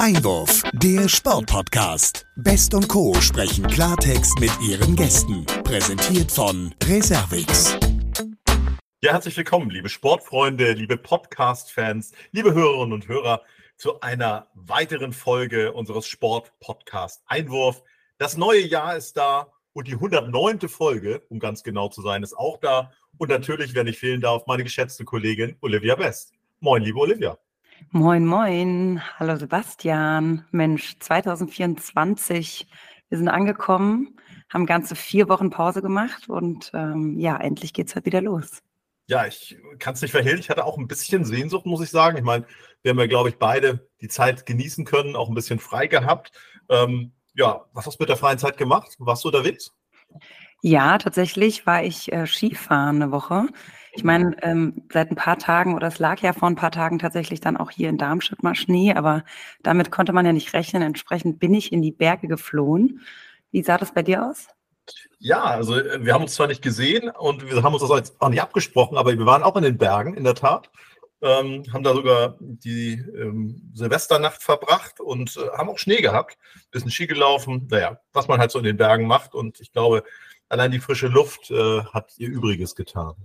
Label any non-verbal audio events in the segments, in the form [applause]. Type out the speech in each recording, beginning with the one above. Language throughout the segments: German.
Einwurf, der Sportpodcast. Best und Co. sprechen Klartext mit ihren Gästen. Präsentiert von Reservix. Ja, herzlich willkommen, liebe Sportfreunde, liebe Podcast-Fans, liebe Hörerinnen und Hörer, zu einer weiteren Folge unseres Sport-Podcast Einwurf. Das neue Jahr ist da und die 109. Folge, um ganz genau zu sein, ist auch da. Und natürlich, wenn ich fehlen darf, meine geschätzte Kollegin Olivia Best. Moin, liebe Olivia. Moin, moin. Hallo Sebastian. Mensch, 2024. Wir sind angekommen, haben ganze vier Wochen Pause gemacht und ähm, ja, endlich geht es halt wieder los. Ja, ich kann es nicht verhehlen. Ich hatte auch ein bisschen Sehnsucht, muss ich sagen. Ich meine, wir haben ja, glaube ich, beide die Zeit genießen können, auch ein bisschen frei gehabt. Ähm, ja, was hast du mit der freien Zeit gemacht? Warst du unterwegs? Ja, tatsächlich war ich äh, Skifahren eine Woche. Ich meine, ähm, seit ein paar Tagen oder es lag ja vor ein paar Tagen tatsächlich dann auch hier in Darmstadt mal Schnee, aber damit konnte man ja nicht rechnen. Entsprechend bin ich in die Berge geflohen. Wie sah das bei dir aus? Ja, also äh, wir haben uns zwar nicht gesehen und wir haben uns das auch nicht abgesprochen, aber wir waren auch in den Bergen, in der Tat. Ähm, haben da sogar die ähm, Silvesternacht verbracht und äh, haben auch Schnee gehabt, bisschen Ski gelaufen, naja, was man halt so in den Bergen macht und ich glaube, allein die frische Luft äh, hat ihr Übriges getan.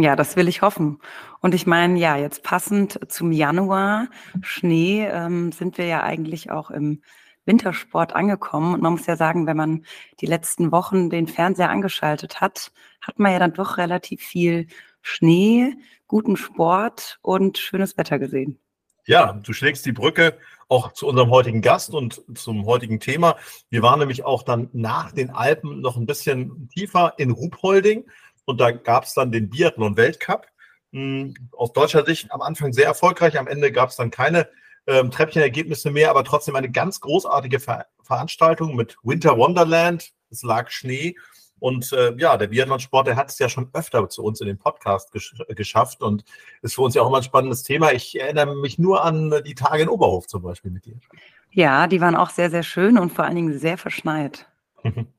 Ja, das will ich hoffen. Und ich meine, ja, jetzt passend zum Januar, Schnee, ähm, sind wir ja eigentlich auch im Wintersport angekommen. Und man muss ja sagen, wenn man die letzten Wochen den Fernseher angeschaltet hat, hat man ja dann doch relativ viel Schnee, guten Sport und schönes Wetter gesehen. Ja, du schlägst die Brücke auch zu unserem heutigen Gast und zum heutigen Thema. Wir waren nämlich auch dann nach den Alpen noch ein bisschen tiefer in Ruhpolding und da gab es dann den Biathlon-Weltcup. Hm, aus deutscher Sicht am Anfang sehr erfolgreich. Am Ende gab es dann keine ähm, Treppchenergebnisse mehr, aber trotzdem eine ganz großartige Ver Veranstaltung mit Winter Wonderland. Es lag Schnee. Und äh, ja, der Biathlon-Sport, der hat es ja schon öfter zu uns in den Podcast gesch geschafft und ist für uns ja auch immer ein spannendes Thema. Ich erinnere mich nur an die Tage in Oberhof zum Beispiel mit dir. Ja, die waren auch sehr, sehr schön und vor allen Dingen sehr verschneit.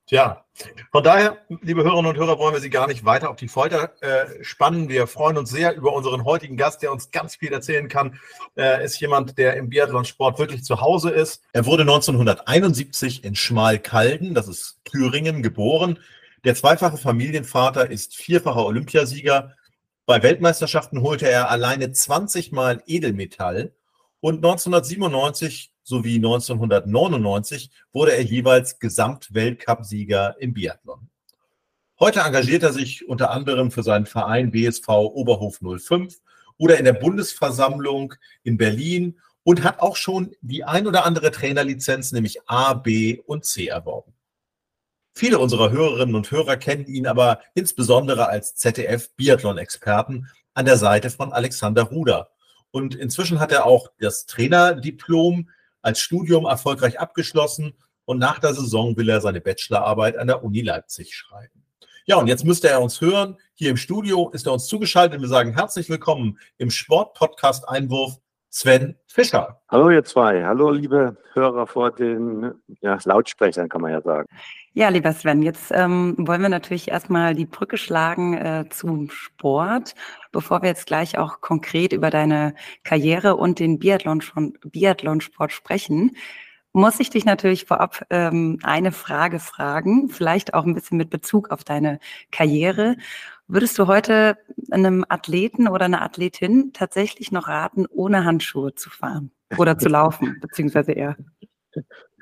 Ja, von daher, liebe Hörerinnen und Hörer, wollen wir Sie gar nicht weiter auf die Folter äh, spannen. Wir freuen uns sehr über unseren heutigen Gast, der uns ganz viel erzählen kann. Er ist jemand, der im Biathlonsport wirklich zu Hause ist. Er wurde 1971 in Schmalkalden, das ist Thüringen, geboren. Der zweifache Familienvater ist vierfacher Olympiasieger. Bei Weltmeisterschaften holte er alleine 20 Mal Edelmetall und 1997 sowie 1999 wurde er jeweils Gesamtweltcupsieger im Biathlon. Heute engagiert er sich unter anderem für seinen Verein BSV Oberhof 05 oder in der Bundesversammlung in Berlin und hat auch schon die ein oder andere Trainerlizenz, nämlich A, B und C erworben. Viele unserer Hörerinnen und Hörer kennen ihn aber insbesondere als ZDF-Biathlon-Experten an der Seite von Alexander Ruder. Und inzwischen hat er auch das Trainerdiplom als Studium erfolgreich abgeschlossen und nach der Saison will er seine Bachelorarbeit an der Uni Leipzig schreiben. Ja, und jetzt müsste er uns hören. Hier im Studio ist er uns zugeschaltet. Wir sagen herzlich willkommen im Sportpodcast Einwurf Sven Fischer. Hallo ihr zwei. Hallo liebe Hörer vor den ja, Lautsprechern, kann man ja sagen. Ja, lieber Sven, jetzt ähm, wollen wir natürlich erstmal die Brücke schlagen äh, zum Sport, bevor wir jetzt gleich auch konkret über deine Karriere und den Biathlon Biathlonsport sprechen. Muss ich dich natürlich vorab ähm, eine Frage fragen, vielleicht auch ein bisschen mit Bezug auf deine Karriere. Würdest du heute einem Athleten oder einer Athletin tatsächlich noch raten, ohne Handschuhe zu fahren oder zu laufen, [laughs] beziehungsweise eher?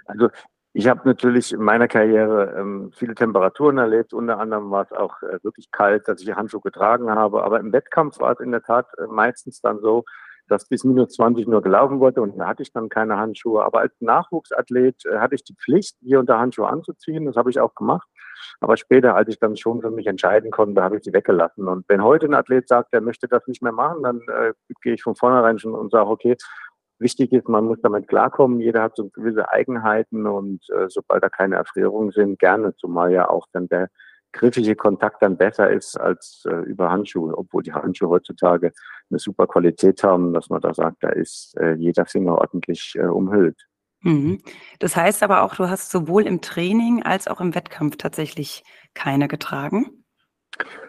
Also ich habe natürlich in meiner Karriere ähm, viele Temperaturen erlebt. Unter anderem war es auch äh, wirklich kalt, dass ich Handschuhe getragen habe. Aber im Wettkampf war es in der Tat äh, meistens dann so, dass bis minus 20 nur gelaufen wurde und da hatte ich dann keine Handschuhe. Aber als Nachwuchsathlet äh, hatte ich die Pflicht, hier unter Handschuhe anzuziehen. Das habe ich auch gemacht. Aber später, als ich dann schon für mich entscheiden konnte, habe ich sie weggelassen. Und wenn heute ein Athlet sagt, er möchte das nicht mehr machen, dann äh, gehe ich von vornherein schon und sage, okay, Wichtig ist, man muss damit klarkommen. Jeder hat so gewisse Eigenheiten und äh, sobald da keine Erfrierungen sind, gerne, zumal ja auch dann der griffige Kontakt dann besser ist als äh, über Handschuhe, obwohl die Handschuhe heutzutage eine super Qualität haben, dass man da sagt, da ist äh, jeder Finger ordentlich äh, umhüllt. Mhm. Das heißt aber auch, du hast sowohl im Training als auch im Wettkampf tatsächlich keine getragen?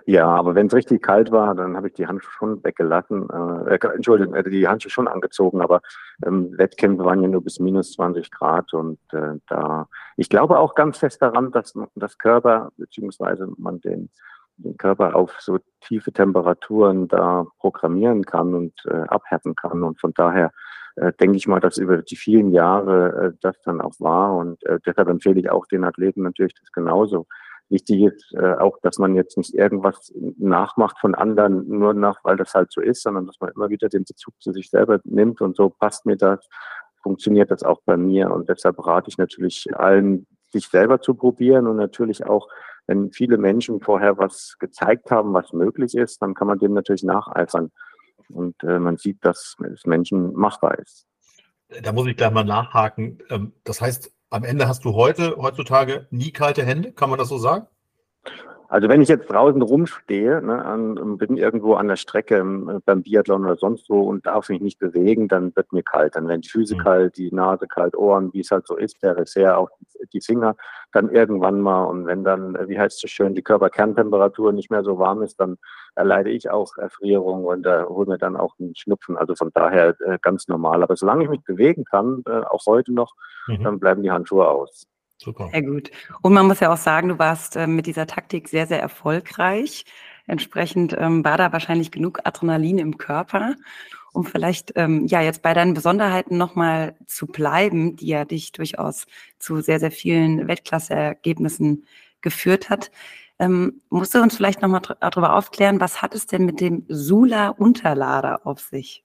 Ja, aber wenn es richtig kalt war, dann habe ich die Handschuhe schon weggelassen. Äh, äh, Entschuldigung, äh, die Handschuhe schon angezogen, aber ähm, Wettkämpfe waren ja nur bis minus 20 Grad und äh, da, ich glaube auch ganz fest daran, dass das Körper, beziehungsweise man den, den Körper auf so tiefe Temperaturen da programmieren kann und äh, abhärten kann und von daher denke ich mal, dass über die vielen Jahre äh, das dann auch war und äh, deshalb empfehle ich auch den Athleten natürlich das genauso Wichtig ist äh, auch, dass man jetzt nicht irgendwas nachmacht von anderen, nur nach, weil das halt so ist, sondern dass man immer wieder den Bezug zu sich selber nimmt und so passt mir das, funktioniert das auch bei mir. Und deshalb rate ich natürlich allen, sich selber zu probieren und natürlich auch, wenn viele Menschen vorher was gezeigt haben, was möglich ist, dann kann man dem natürlich nacheifern. Und äh, man sieht, dass es Menschen machbar ist. Da muss ich gleich mal nachhaken. Ähm, das heißt, am Ende hast du heute, heutzutage nie kalte Hände, kann man das so sagen? Also wenn ich jetzt draußen rumstehe, ne, an, bin irgendwo an der Strecke ähm, beim Biathlon oder sonst wo und darf mich nicht bewegen, dann wird mir kalt. Dann werden die Füße mhm. kalt, die Nase kalt, Ohren, wie es halt so ist, der Reserve, auch die Finger dann irgendwann mal. Und wenn dann, äh, wie heißt es schön, die Körperkerntemperatur nicht mehr so warm ist, dann erleide ich auch Erfrierung und äh, hole mir dann auch einen Schnupfen. Also von daher äh, ganz normal. Aber solange ich mich bewegen kann, äh, auch heute noch, mhm. dann bleiben die Handschuhe aus. Super. Sehr gut. Und man muss ja auch sagen, du warst äh, mit dieser Taktik sehr, sehr erfolgreich. Entsprechend ähm, war da wahrscheinlich genug Adrenalin im Körper, um vielleicht ähm, ja jetzt bei deinen Besonderheiten nochmal zu bleiben, die ja dich durchaus zu sehr, sehr vielen Weltklasseergebnissen geführt hat. Ähm, musst du uns vielleicht nochmal darüber aufklären, was hat es denn mit dem Sula-Unterlader auf sich?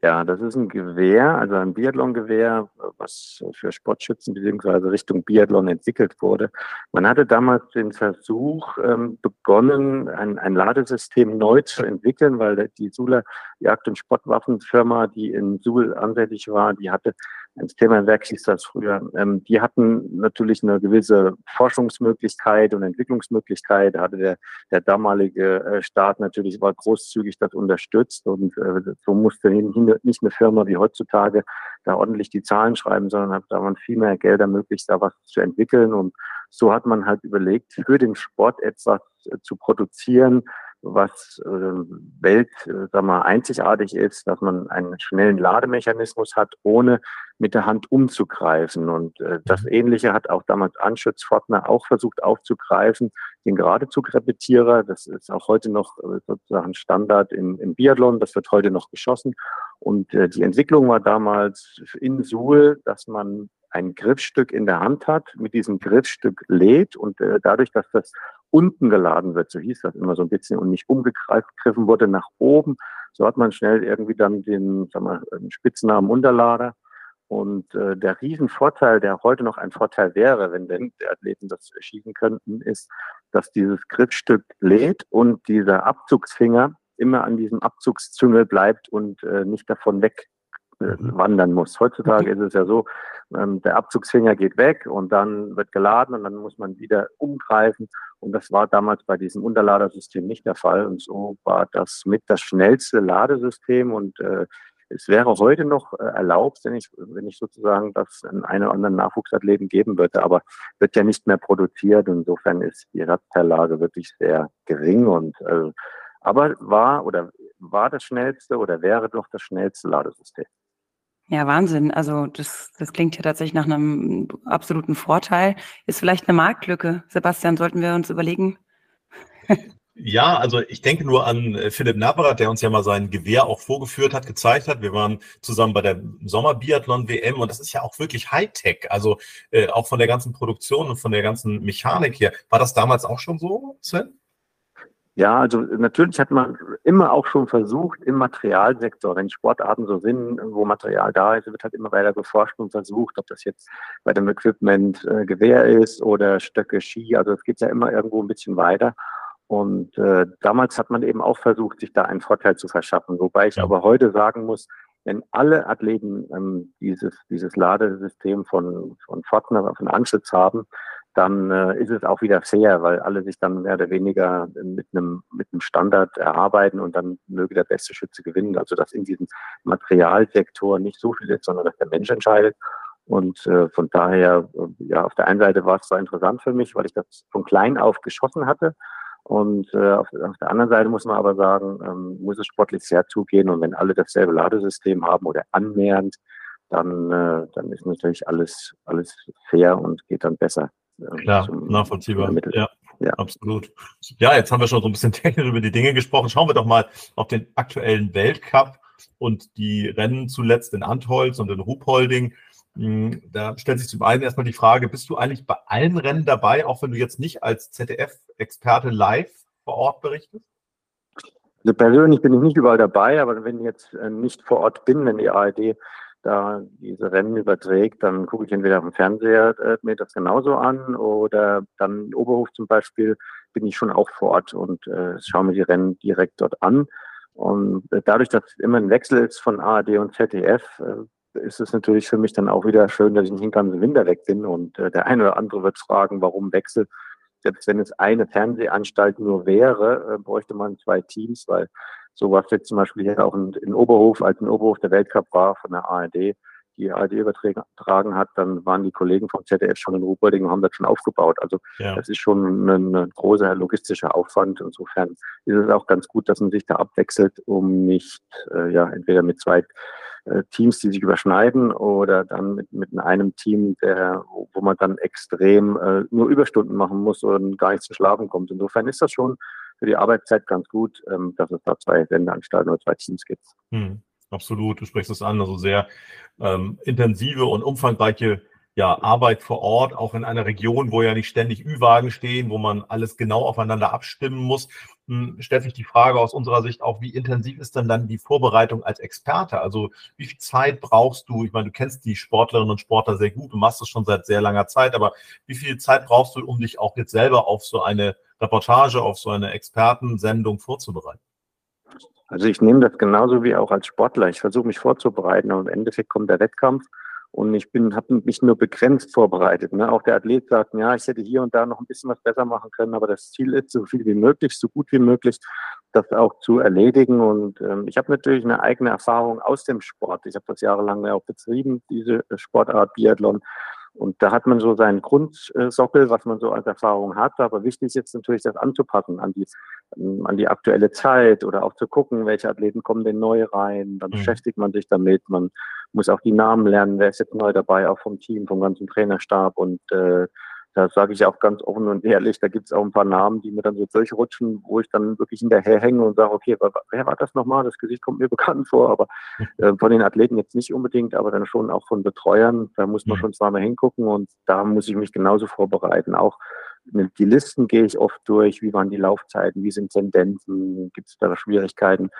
Ja, das ist ein Gewehr, also ein Biathlon-Gewehr, was für Sportschützen beziehungsweise Richtung Biathlon entwickelt wurde. Man hatte damals den Versuch ähm, begonnen, ein, ein, Ladesystem neu zu entwickeln, weil die Sula Jagd- und Sportwaffenfirma, die in Suhl ansässig war, die hatte ins Themenwerk hieß das früher, ähm, die hatten natürlich eine gewisse Forschungsmöglichkeit und Entwicklungsmöglichkeit. Hatte der, der damalige äh, Staat natürlich war großzügig das unterstützt. Und äh, so musste nicht eine Firma wie heutzutage da ordentlich die Zahlen schreiben, sondern hat da man viel mehr Gelder möglich, da was zu entwickeln. Und so hat man halt überlegt, für den Sport etwas äh, zu produzieren, was äh, Welt, äh, sag mal, einzigartig ist, dass man einen schnellen Lademechanismus hat, ohne mit der Hand umzugreifen. Und äh, das mhm. Ähnliche hat auch damals Anschütz Fortner auch versucht aufzugreifen, den Geradezugrepetierer. Das ist auch heute noch äh, sozusagen Standard im, im Biathlon. Das wird heute noch geschossen. Und äh, die Entwicklung war damals in Suhl, dass man ein Griffstück in der Hand hat, mit diesem Griffstück lädt und äh, dadurch, dass das unten geladen wird, so hieß das immer so ein bisschen, und nicht umgegriffen wurde nach oben, so hat man schnell irgendwie dann den, sag mal, Spitznamen Unterlader. Und äh, der Riesenvorteil, der heute noch ein Vorteil wäre, wenn denn die Athleten das schießen könnten, ist, dass dieses Griffstück lädt und dieser Abzugsfinger immer an diesem Abzugszüngel bleibt und äh, nicht davon weg wandern muss. Heutzutage ist es ja so, ähm, der Abzugsfinger geht weg und dann wird geladen und dann muss man wieder umgreifen. Und das war damals bei diesem Unterladersystem nicht der Fall. Und so war das mit das schnellste Ladesystem und äh, es wäre heute noch äh, erlaubt, wenn ich, wenn ich sozusagen das in einem oder anderen Nachwuchsathleten geben würde, aber wird ja nicht mehr produziert. Insofern ist die Ersatzteillage wirklich sehr gering und äh, aber war oder war das schnellste oder wäre doch das schnellste Ladesystem. Ja, Wahnsinn. Also das, das klingt ja tatsächlich nach einem absoluten Vorteil. Ist vielleicht eine Marktlücke, Sebastian, sollten wir uns überlegen? Ja, also ich denke nur an äh, Philipp Napperath, der uns ja mal sein Gewehr auch vorgeführt hat, gezeigt hat. Wir waren zusammen bei der Sommerbiathlon-WM und das ist ja auch wirklich Hightech. Also äh, auch von der ganzen Produktion und von der ganzen Mechanik hier. War das damals auch schon so, Sven? Ja, also natürlich hat man immer auch schon versucht, im Materialsektor, wenn Sportarten so sind, wo Material da ist, wird halt immer weiter geforscht und versucht, ob das jetzt bei dem Equipment äh, Gewehr ist oder Stöcke, Ski. Also es geht ja immer irgendwo ein bisschen weiter. Und äh, damals hat man eben auch versucht, sich da einen Vorteil zu verschaffen. Wobei ich aber heute sagen muss, wenn alle Athleten ähm, dieses, dieses Ladesystem von, von Fortner, von Anschütz haben, dann äh, ist es auch wieder fair, weil alle sich dann mehr oder weniger mit einem, mit einem Standard erarbeiten und dann möge der beste Schütze gewinnen. Also dass in diesem Materialsektor nicht so viel ist, sondern dass der Mensch entscheidet. Und äh, von daher, äh, ja, auf der einen Seite war es zwar interessant für mich, weil ich das von klein auf geschossen hatte Und äh, auf, auf, der anderen Seite muss man aber sagen, ähm, muss es sportlich sehr zugehen und wenn alle dasselbe Ladesystem haben oder annähernd, dann, äh, dann ist natürlich alles, alles fair und geht dann besser. Äh, Klar, nachvollziehbar. Ja. Ja. Absolut. Ja, jetzt haben wir schon so ein bisschen [laughs] technisch über die Dinge gesprochen. Schauen wir doch mal auf den aktuellen Weltcup und die Rennen zuletzt in Antholz und in Ruhpolding. Hm, da stellt sich zum einen erstmal die Frage, bist du eigentlich bei allen Rennen dabei, auch wenn du jetzt nicht als ZDF-Experte live vor Ort berichtest? Also persönlich bin ich nicht überall dabei, aber wenn ich jetzt äh, nicht vor Ort bin, wenn die ARD da diese Rennen überträgt, dann gucke ich entweder dem Fernseher äh, mir das genauso an oder dann in Oberhof zum Beispiel bin ich schon auch vor Ort und äh, schaue mir die Rennen direkt dort an. Und äh, dadurch, dass immer ein Wechsel ist von ARD und ZDF, äh, ist es natürlich für mich dann auch wieder schön, dass ich nicht den ganzen Winter weg bin. Und äh, der eine oder andere wird fragen, warum Wechsel. Selbst wenn es eine Fernsehanstalt nur wäre, äh, bräuchte man zwei Teams, weil so was jetzt zum Beispiel hier auch in, in Oberhof, als in Oberhof der Weltcup war von der ARD, die ARD übertragen hat, dann waren die Kollegen vom ZDF schon in Ruhpolding und haben das schon aufgebaut. Also ja. das ist schon ein, ein, großer logistischer Aufwand. Insofern ist es auch ganz gut, dass man sich da abwechselt, um nicht äh, ja entweder mit zwei äh, Teams, die sich überschneiden, oder dann mit, mit einem Team, der, wo, man dann extrem äh, nur Überstunden machen muss und gar nicht zu schlafen kommt. Insofern ist das schon für die Arbeitszeit ganz gut, ähm, dass es da zwei Sendeanstalten oder zwei Teams gibt. Hm, absolut, du sprichst es an, also sehr ähm, intensive und umfangreiche ja, Arbeit vor Ort, auch in einer Region, wo ja nicht ständig Ü-Wagen stehen, wo man alles genau aufeinander abstimmen muss. Hm, stellt sich die Frage aus unserer Sicht auch, wie intensiv ist denn dann die Vorbereitung als Experte? Also wie viel Zeit brauchst du? Ich meine, du kennst die Sportlerinnen und Sportler sehr gut, du machst das schon seit sehr langer Zeit, aber wie viel Zeit brauchst du, um dich auch jetzt selber auf so eine Reportage, auf so eine Expertensendung vorzubereiten? Also ich nehme das genauso wie auch als Sportler. Ich versuche mich vorzubereiten und im Endeffekt kommt der Wettkampf und ich bin, habe mich nur begrenzt vorbereitet. Ne? Auch der Athlet sagt, ja, ich hätte hier und da noch ein bisschen was besser machen können, aber das Ziel ist, so viel wie möglich, so gut wie möglich, das auch zu erledigen. Und ähm, ich habe natürlich eine eigene Erfahrung aus dem Sport. Ich habe das jahrelang auch betrieben, diese Sportart Biathlon. Und da hat man so seinen Grundsockel, was man so als Erfahrung hat. Aber wichtig ist jetzt natürlich, das anzupassen an die, an die aktuelle Zeit oder auch zu gucken, welche Athleten kommen denn neu rein. Dann mhm. beschäftigt man sich damit. Man muss auch die Namen lernen. Wer ist jetzt neu dabei, auch vom Team, vom ganzen Trainerstab. Und äh, da sage ich auch ganz offen und ehrlich, da gibt es auch ein paar Namen, die mir dann so durchrutschen, wo ich dann wirklich hinterher hänge und sage, okay, wer war das nochmal? Das Gesicht kommt mir [laughs] bekannt vor, aber [laughs] äh, von den Athleten jetzt nicht unbedingt, aber dann schon auch von Betreuern, da muss man mhm. schon zweimal hingucken und da muss ich mich genauso vorbereiten. Auch die Listen gehe ich oft durch, wie waren die Laufzeiten, wie sind Tendenzen, gibt es da Schwierigkeiten.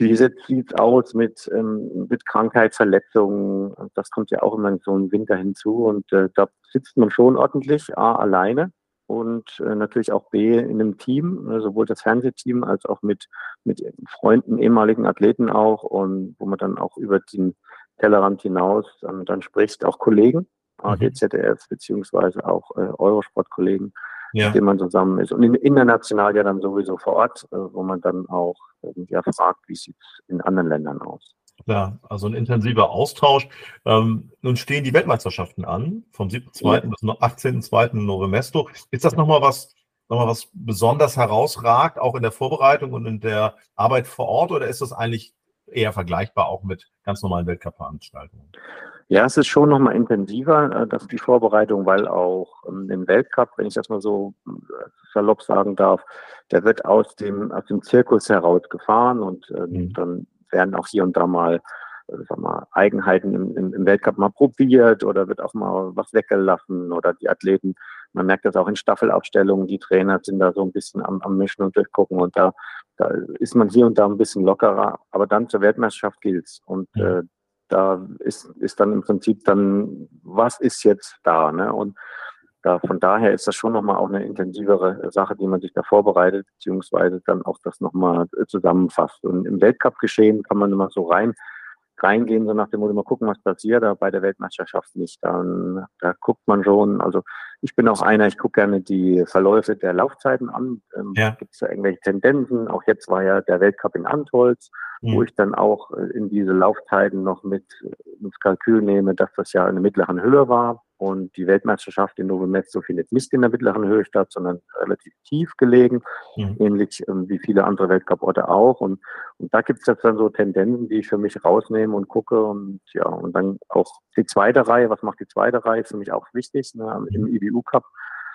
Wie sieht es aus mit, ähm, mit Krankheitsverletzungen? Das kommt ja auch immer so im Winter hinzu. Und äh, da sitzt man schon ordentlich, A, alleine und äh, natürlich auch B, in einem Team, äh, sowohl das Fernsehteam als auch mit, mit Freunden, ehemaligen Athleten auch. Und wo man dann auch über den Tellerrand hinaus dann, dann spricht, auch Kollegen, mhm. ADZDF, beziehungsweise auch äh, Eurosport-Kollegen ja. mit dem man zusammen ist. Und international ja dann sowieso vor Ort, äh, wo man dann auch ja, fragt, wie sieht es in anderen Ländern aus. Klar, also ein intensiver Austausch. Ähm, nun stehen die Weltmeisterschaften an, vom 7.2. Ja. bis 18.2. Novemesto. Ist das nochmal was, nochmal was besonders herausragt, auch in der Vorbereitung und in der Arbeit vor Ort, oder ist das eigentlich eher vergleichbar auch mit ganz normalen Weltcup-Veranstaltungen? Ja, es ist schon nochmal intensiver, äh, dass die Vorbereitung, weil auch ähm, im Weltcup, wenn ich das mal so äh, salopp sagen darf, der wird aus dem, aus dem Zirkus heraus gefahren und äh, mhm. dann werden auch hier und da mal, sag mal Eigenheiten im, im, im, Weltcup mal probiert oder wird auch mal was weggelassen oder die Athleten, man merkt das auch in Staffelaufstellungen, die Trainer sind da so ein bisschen am, am Mischen und durchgucken und da, da ist man hier und da ein bisschen lockerer, aber dann zur Weltmeisterschaft gilt's und mhm. äh, da ist, ist dann im Prinzip dann, was ist jetzt da? Ne? Und da, von daher ist das schon nochmal auch eine intensivere Sache, die man sich da vorbereitet, beziehungsweise dann auch das nochmal zusammenfasst. Und im Weltcup-Geschehen kann man immer so rein, reingehen, so nach dem Motto, mal gucken, was passiert, aber bei der Weltmeisterschaft nicht. Dann, da guckt man schon, also ich bin auch einer, ich gucke gerne die Verläufe der Laufzeiten an. Ähm, ja. Gibt es da irgendwelche Tendenzen? Auch jetzt war ja der Weltcup in Antholz mhm. wo ich dann auch äh, in diese Laufzeiten noch mit äh, ins Kalkül nehme, dass das ja in der mittleren Höhe war. Und die Weltmeisterschaft in Novo Mesto findet nicht in der mittleren Höhe statt, sondern relativ tief gelegen, mhm. ähnlich ähm, wie viele andere Weltcuporte auch. Und, und da gibt es jetzt dann so Tendenzen, die ich für mich rausnehme und gucke. Und ja, und dann auch die zweite Reihe, was macht die zweite Reihe, ist für mich auch wichtig ne, im mhm. IBU Cup.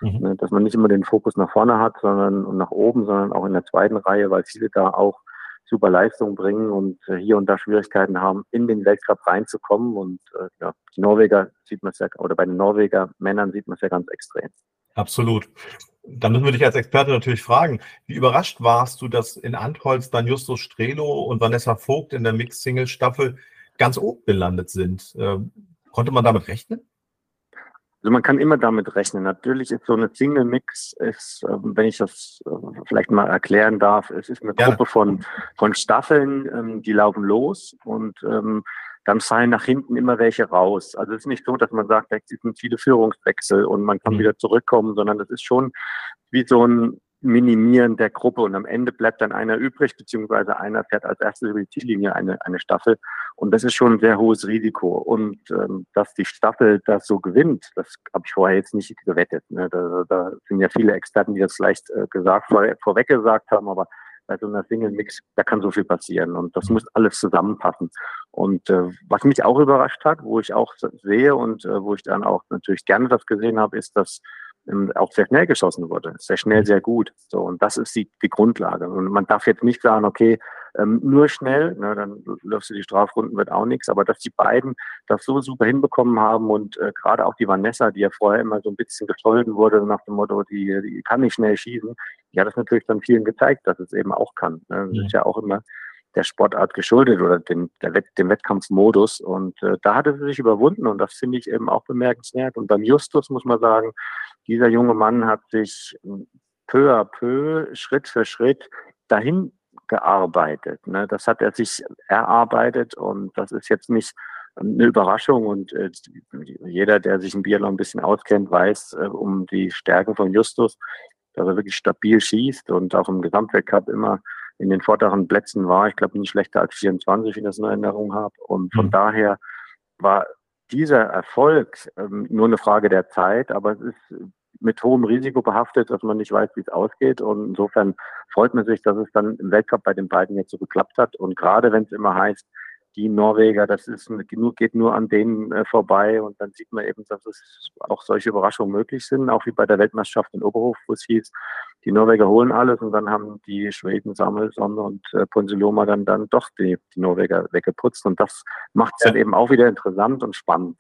Mhm. Ne, dass man nicht immer den Fokus nach vorne hat, sondern und nach oben, sondern auch in der zweiten Reihe, weil viele da auch super Leistung bringen und äh, hier und da Schwierigkeiten haben, in den Weltcup reinzukommen. Und äh, ja, die Norweger sieht man es ja, oder bei den Norweger Männern sieht man es ja ganz extrem. Absolut. Da müssen wir dich als Experte natürlich fragen, wie überrascht warst du, dass in Antholz dann Justus Strelo und Vanessa Vogt in der Mix-Single-Staffel ganz oben gelandet sind? Äh, konnte man damit rechnen? Also man kann immer damit rechnen. Natürlich ist so eine Single-Mix, ist, ähm, wenn ich das äh, vielleicht mal erklären darf, es ist eine Gruppe ja. von, von Staffeln, ähm, die laufen los und ähm, dann fallen nach hinten immer welche raus. Also es ist nicht so, dass man sagt, es sind viele Führungswechsel und man kann mhm. wieder zurückkommen, sondern es ist schon wie so ein Minimieren der Gruppe und am Ende bleibt dann einer übrig, beziehungsweise einer fährt als erstes über die Ziellinie eine, eine Staffel und das ist schon ein sehr hohes Risiko und ähm, dass die Staffel das so gewinnt, das habe ich vorher jetzt nicht gewettet. Ne? Da, da sind ja viele Experten, die das vielleicht äh, gesagt, vor, vorweg gesagt haben, aber bei so einer Single-Mix, da kann so viel passieren und das muss alles zusammenpassen. Und äh, was mich auch überrascht hat, wo ich auch sehe und äh, wo ich dann auch natürlich gerne das gesehen habe, ist, dass auch sehr schnell geschossen wurde. Sehr schnell, sehr gut. So, und das ist die, die Grundlage. Und man darf jetzt nicht sagen, okay, ähm, nur schnell, ne, dann läufst du die Strafrunden, wird auch nichts. Aber dass die beiden das so super hinbekommen haben und äh, gerade auch die Vanessa, die ja vorher immer so ein bisschen gescholden wurde nach dem Motto, die, die kann nicht schnell schießen, die hat es natürlich dann vielen gezeigt, dass es eben auch kann. Ne? Das ist ja auch immer der Sportart geschuldet oder der Wett, dem Wettkampfmodus. Und äh, da hat er sich überwunden und das finde ich eben auch bemerkenswert. Und beim Justus muss man sagen, dieser junge Mann hat sich hm, peu à peu, Schritt für Schritt dahin gearbeitet. Ne? Das hat er sich erarbeitet und das ist jetzt nicht eine Überraschung und äh, jeder, der sich im Biathlon ein bisschen auskennt, weiß äh, um die Stärken von Justus, dass er wirklich stabil schießt und auch im Gesamtweltcup immer in den vorderen Plätzen war. Ich glaube nicht schlechter als 24, wenn ich das in Erinnerung habe. Und von mhm. daher war dieser Erfolg ähm, nur eine Frage der Zeit, aber es ist mit hohem Risiko behaftet, dass man nicht weiß, wie es ausgeht. Und insofern freut man sich, dass es dann im Weltcup bei den beiden jetzt so geklappt hat. Und gerade wenn es immer heißt, die Norweger, das ist nur, geht nur an denen äh, vorbei und dann sieht man eben, dass es auch solche Überraschungen möglich sind, auch wie bei der Weltmeisterschaft in Oberhof, wo es hieß, die Norweger holen alles und dann haben die Schweden, Samuelsson und äh, Ponsiloma dann, dann doch die, die Norweger weggeputzt und das macht es ja. dann eben auch wieder interessant und spannend.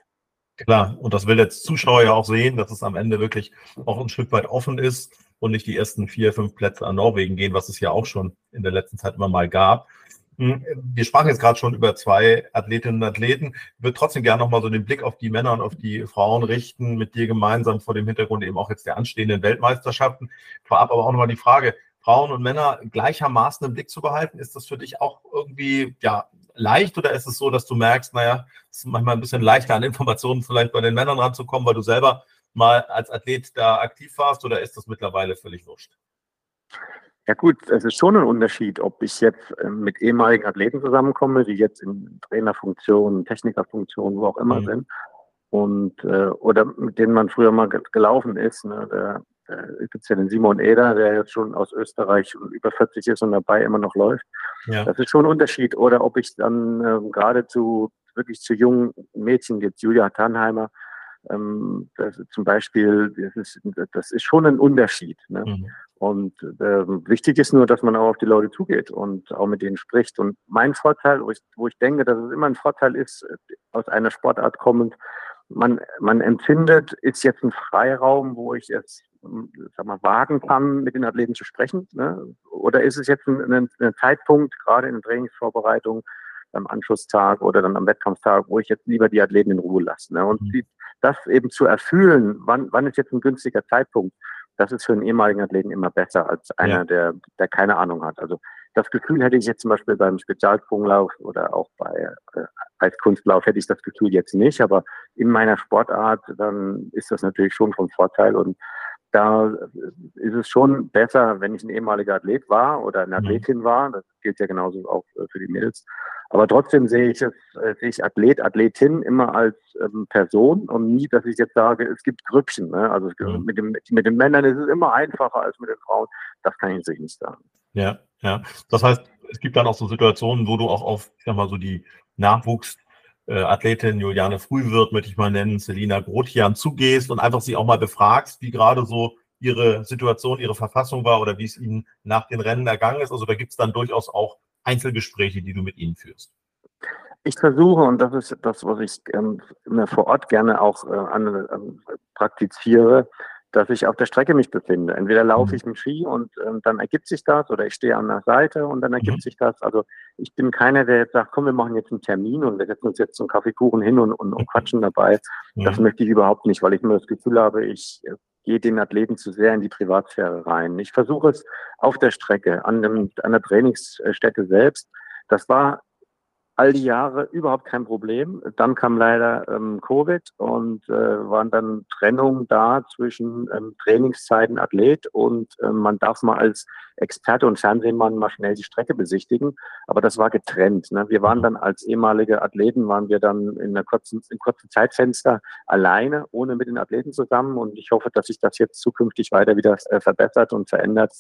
Klar, und das will der Zuschauer ja auch sehen, dass es am Ende wirklich auch ein Stück weit offen ist und nicht die ersten vier, fünf Plätze an Norwegen gehen, was es ja auch schon in der letzten Zeit immer mal gab. Hm, wir sprachen jetzt gerade schon über zwei Athletinnen und Athleten. Ich würde trotzdem gerne nochmal so den Blick auf die Männer und auf die Frauen richten, mit dir gemeinsam vor dem Hintergrund eben auch jetzt der anstehenden Weltmeisterschaften. Vorab aber auch nochmal die Frage, Frauen und Männer gleichermaßen im Blick zu behalten. Ist das für dich auch irgendwie ja, leicht oder ist es so, dass du merkst, naja, es ist manchmal ein bisschen leichter an Informationen vielleicht bei den Männern ranzukommen, weil du selber mal als Athlet da aktiv warst oder ist das mittlerweile völlig wurscht? Ja gut, es ist schon ein Unterschied, ob ich jetzt ähm, mit ehemaligen Athleten zusammenkomme, die jetzt in Trainerfunktion, Technikerfunktion, wo auch immer mhm. sind, und äh, oder mit denen man früher mal gelaufen ist. Ne? Da, da gibt es ja den Simon Eder, der jetzt schon aus Österreich über 40 ist und dabei immer noch läuft. Ja. Das ist schon ein Unterschied. Oder ob ich dann ähm, gerade zu wirklich zu jungen Mädchen, jetzt Julia Tannheimer, ähm, das zum Beispiel, das ist, das ist schon ein Unterschied. Ne? Mhm. Und äh, wichtig ist nur, dass man auch auf die Leute zugeht und auch mit denen spricht. Und mein Vorteil, wo ich, wo ich denke, dass es immer ein Vorteil ist, aus einer Sportart kommend, man, man empfindet, ist jetzt ein Freiraum, wo ich jetzt sag mal, wagen kann, mit den Athleten zu sprechen? Ne? Oder ist es jetzt ein, ein, ein Zeitpunkt, gerade in der Trainingsvorbereitung, am Anschlusstag oder dann am Wettkampftag, wo ich jetzt lieber die Athleten in Ruhe lasse. Ne? Und mhm. die, das eben zu erfüllen, wann, wann ist jetzt ein günstiger Zeitpunkt, das ist für einen ehemaligen Athleten immer besser als einer, ja. der, der keine Ahnung hat. Also das Gefühl hätte ich jetzt zum Beispiel beim Spezialsprunglauf oder auch bei äh, Eiskunstlauf hätte ich das Gefühl jetzt nicht, aber in meiner Sportart, dann ist das natürlich schon von Vorteil und da ist es schon besser, wenn ich ein ehemaliger Athlet war oder eine mhm. Athletin war. Das gilt ja genauso auch für die Mädels. Aber trotzdem sehe ich es, äh, sehe ich Athlet, Athletin immer als ähm, Person und nie, dass ich jetzt sage, es gibt Grüppchen. Ne? Also mhm. mit, dem, mit den Männern ist es immer einfacher als mit den Frauen. Das kann ich sich nicht sagen. Ja, ja. Das heißt, es gibt dann auch so Situationen, wo du auch auf, ich sag mal so die Nachwuchs äh, Athletin Juliane Frühwirt, möchte ich mal nennen, Selina Grotian, zugehst und einfach sie auch mal befragst, wie gerade so ihre Situation, ihre Verfassung war oder wie es ihnen nach den Rennen ergangen ist. Also da gibt es dann durchaus auch Einzelgespräche, die du mit ihnen führst. Ich versuche, und das ist das, was ich ähm, vor Ort gerne auch äh, an, äh, praktiziere, dass ich auf der Strecke mich befinde. Entweder laufe mhm. ich mit Ski und ähm, dann ergibt sich das oder ich stehe an der Seite und dann ergibt mhm. sich das. Also ich bin keiner, der jetzt sagt, komm, wir machen jetzt einen Termin und wir setzen uns jetzt zum Kaffeekuchen hin und, und, und mhm. quatschen dabei. Mhm. Das möchte ich überhaupt nicht, weil ich mir das Gefühl habe, ich äh, gehe den Athleten zu sehr in die Privatsphäre rein. Ich versuche es auf der Strecke, an, dem, an der Trainingsstätte selbst. Das war all die Jahre überhaupt kein Problem. Dann kam leider ähm, Covid und äh, waren dann Trennungen da zwischen ähm, Trainingszeiten Athlet und äh, man darf mal als Experte und Fernsehmann mal schnell die Strecke besichtigen. Aber das war getrennt. Ne? Wir waren dann als ehemalige Athleten, waren wir dann in einer kurzen, in kurzen Zeitfenster alleine, ohne mit den Athleten zusammen. Und ich hoffe, dass sich das jetzt zukünftig weiter wieder äh, verbessert und verändert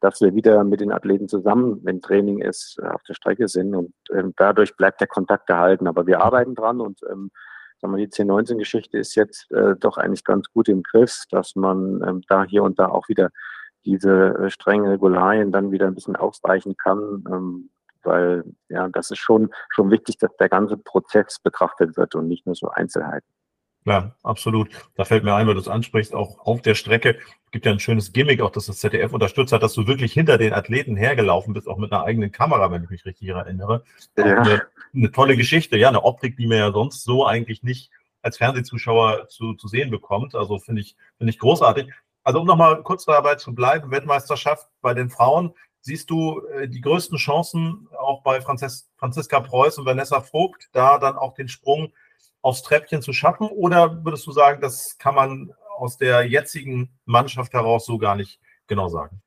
dass wir wieder mit den Athleten zusammen, wenn Training ist, äh, auf der Strecke sind und ähm, dadurch bleibt der Kontakt erhalten. Aber wir arbeiten dran und ähm, sagen wir, die 10-19-Geschichte ist jetzt äh, doch eigentlich ganz gut im Griff, dass man ähm, da hier und da auch wieder diese äh, strengen Regularien dann wieder ein bisschen aufweichen kann, ähm, weil ja, das ist schon, schon wichtig, dass der ganze Prozess betrachtet wird und nicht nur so Einzelheiten. Ja, absolut. Da fällt mir ein, weil du es ansprichst, auch auf der Strecke gibt ja ein schönes Gimmick, auch dass das ZDF unterstützt hat, dass du wirklich hinter den Athleten hergelaufen bist, auch mit einer eigenen Kamera, wenn ich mich richtig erinnere. Ja. Eine, eine, tolle Geschichte, ja, eine Optik, die man ja sonst so eigentlich nicht als Fernsehzuschauer zu, zu sehen bekommt. Also finde ich, finde ich großartig. Also um nochmal kurz dabei zu bleiben, Weltmeisterschaft bei den Frauen, siehst du äh, die größten Chancen auch bei Franzis Franziska Preuß und Vanessa Vogt, da dann auch den Sprung aufs Treppchen zu schaffen? Oder würdest du sagen, das kann man aus der jetzigen Mannschaft heraus so gar nicht genau sagen?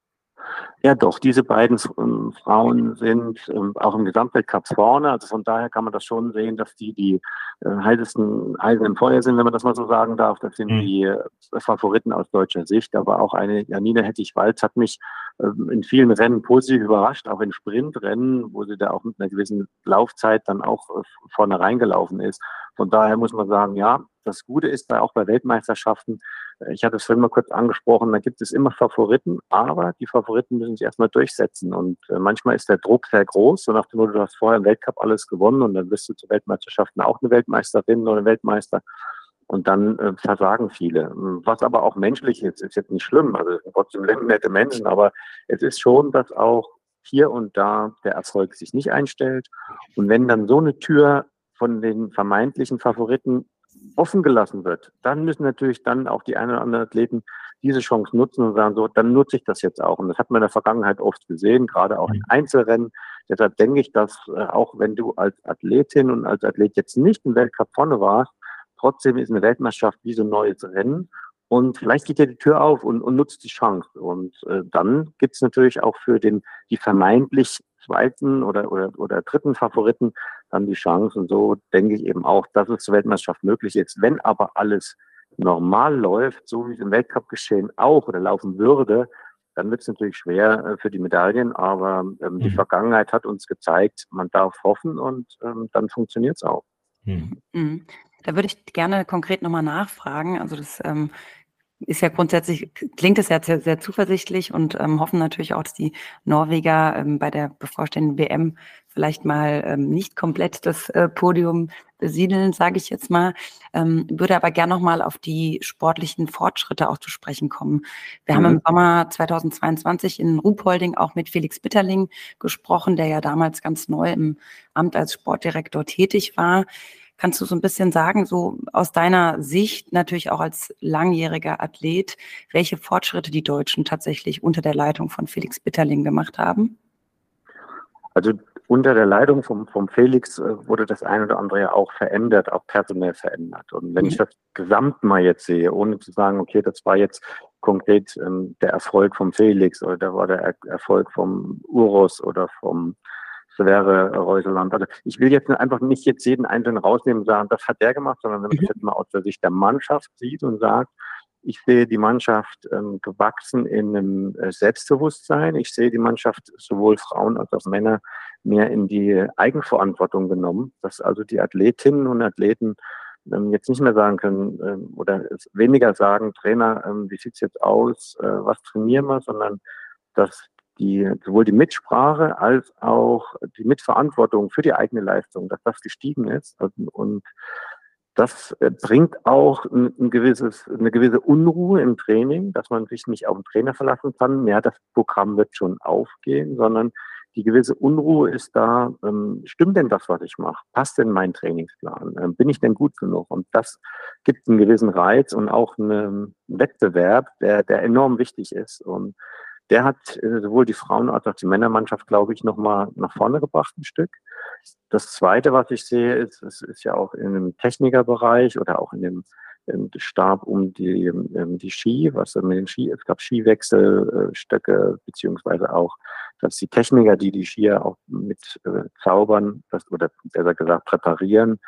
Ja, doch, diese beiden ähm, Frauen sind ähm, auch im Gesamtweltcup vorne. Also von daher kann man das schon sehen, dass die die äh, heißesten Eisen im Feuer sind, wenn man das mal so sagen darf. Das sind mhm. die äh, Favoriten aus deutscher Sicht. Aber auch eine Janina Hettich-Walz hat mich ähm, in vielen Rennen positiv überrascht, auch in Sprintrennen, wo sie da auch mit einer gewissen Laufzeit dann auch äh, vorne reingelaufen ist. Von daher muss man sagen, ja, das Gute ist da auch bei Weltmeisterschaften, äh, ich hatte es vorhin mal kurz angesprochen, da gibt es immer Favoriten, aber die Favoriten müssen sich erstmal durchsetzen. Und äh, manchmal ist der Druck sehr groß, so nach dem Motto, du hast vorher im Weltcup alles gewonnen und dann bist du zu Weltmeisterschaften auch eine Weltmeisterin oder ein Weltmeister. Und dann äh, versagen viele. Was aber auch menschlich ist, ist jetzt nicht schlimm. Also trotzdem nette Menschen, aber es ist schon, dass auch hier und da der Erfolg sich nicht einstellt. Und wenn dann so eine Tür von den vermeintlichen Favoriten offen gelassen wird, dann müssen natürlich dann auch die ein oder anderen Athleten diese Chance nutzen und sagen, so, dann nutze ich das jetzt auch. Und das hat man in der Vergangenheit oft gesehen, gerade auch in Einzelrennen. Deshalb denke ich, dass äh, auch wenn du als Athletin und als Athlet jetzt nicht im Weltcup vorne warst, trotzdem ist eine Weltmeisterschaft wie so ein neues Rennen. Und vielleicht geht dir die Tür auf und, und nutzt die Chance. Und äh, dann gibt es natürlich auch für den, die vermeintlich zweiten oder, oder, oder dritten Favoriten dann die Chance. Und so denke ich eben auch, dass es zur Weltmeisterschaft möglich ist. Wenn aber alles normal läuft, so wie es im Weltcup geschehen auch oder laufen würde, dann wird es natürlich schwer äh, für die Medaillen. Aber ähm, mhm. die Vergangenheit hat uns gezeigt, man darf hoffen und ähm, dann funktioniert es auch. Mhm. mhm. Da würde ich gerne konkret nochmal nachfragen. Also das ähm, ist ja grundsätzlich, klingt es ja sehr, sehr zuversichtlich und ähm, hoffen natürlich auch, dass die Norweger ähm, bei der bevorstehenden WM vielleicht mal ähm, nicht komplett das äh, Podium besiedeln, sage ich jetzt mal. Ähm, würde aber gerne nochmal auf die sportlichen Fortschritte auch zu sprechen kommen. Wir mhm. haben im mhm. Sommer 2022 in Ruhpolding auch mit Felix Bitterling gesprochen, der ja damals ganz neu im Amt als Sportdirektor tätig war. Kannst du so ein bisschen sagen, so aus deiner Sicht, natürlich auch als langjähriger Athlet, welche Fortschritte die Deutschen tatsächlich unter der Leitung von Felix Bitterling gemacht haben? Also unter der Leitung vom, vom Felix äh, wurde das eine oder andere ja auch verändert, auch personell verändert. Und wenn mhm. ich das Gesamt mal jetzt sehe, ohne zu sagen, okay, das war jetzt konkret ähm, der Erfolg vom Felix oder da war der er Erfolg vom Uros oder vom Sverre Reuseland. Also ich will jetzt einfach nicht jetzt jeden Einzelnen rausnehmen und sagen, das hat der gemacht, sondern wenn man mhm. das jetzt mal aus der Sicht der Mannschaft sieht und sagt, ich sehe die Mannschaft ähm, gewachsen in einem äh, Selbstbewusstsein. Ich sehe die Mannschaft sowohl Frauen als auch Männer mehr in die Eigenverantwortung genommen, dass also die Athletinnen und Athleten ähm, jetzt nicht mehr sagen können ähm, oder weniger sagen, Trainer, ähm, wie sieht's jetzt aus, äh, was trainieren wir, sondern dass die, sowohl die Mitsprache als auch die Mitverantwortung für die eigene Leistung, dass das gestiegen ist und, und das äh, bringt auch ein gewisses, eine gewisse Unruhe im Training, dass man sich nicht auf den Trainer verlassen kann. Ja, das Programm wird schon aufgehen, sondern die gewisse Unruhe ist da. Ähm, stimmt denn das, was ich mache? Passt denn mein Trainingsplan? Ähm, bin ich denn gut genug? Und das gibt einen gewissen Reiz und auch einen Wettbewerb, der, der enorm wichtig ist. Und der hat äh, sowohl die Frauen- als auch die Männermannschaft, glaube ich, nochmal nach vorne gebracht ein Stück. Das Zweite, was ich sehe, ist, es ist ja auch dem Technikerbereich oder auch in dem, Stab um die, um die Ski, was mit den Ski, es gab Skiwechselstöcke, beziehungsweise auch, dass die Techniker, die die Skier auch mit äh, zaubern, das, oder besser gesagt präparieren,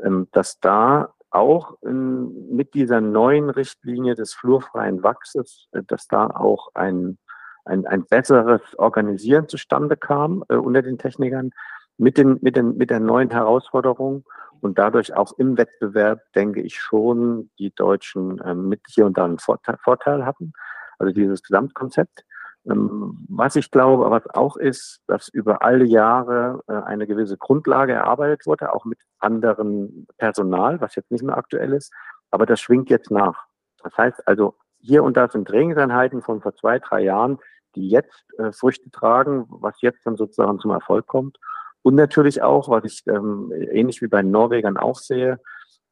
ähm, dass da auch in, mit dieser neuen Richtlinie des flurfreien Wachses, äh, dass da auch ein ein, ein besseres Organisieren zustande kam äh, unter den Technikern mit, den, mit, den, mit der neuen Herausforderung und dadurch auch im Wettbewerb, denke ich schon, die Deutschen äh, mit hier und da einen Vorteil, Vorteil hatten. Also dieses Gesamtkonzept. Ähm, was ich glaube, was auch ist, dass über alle Jahre äh, eine gewisse Grundlage erarbeitet wurde, auch mit anderem Personal, was jetzt nicht mehr aktuell ist, aber das schwingt jetzt nach. Das heißt also, hier und da sind Trainingseinheiten von vor zwei, drei Jahren, die jetzt äh, Früchte tragen, was jetzt dann sozusagen zum Erfolg kommt. Und natürlich auch, was ich ähm, ähnlich wie bei Norwegern auch sehe,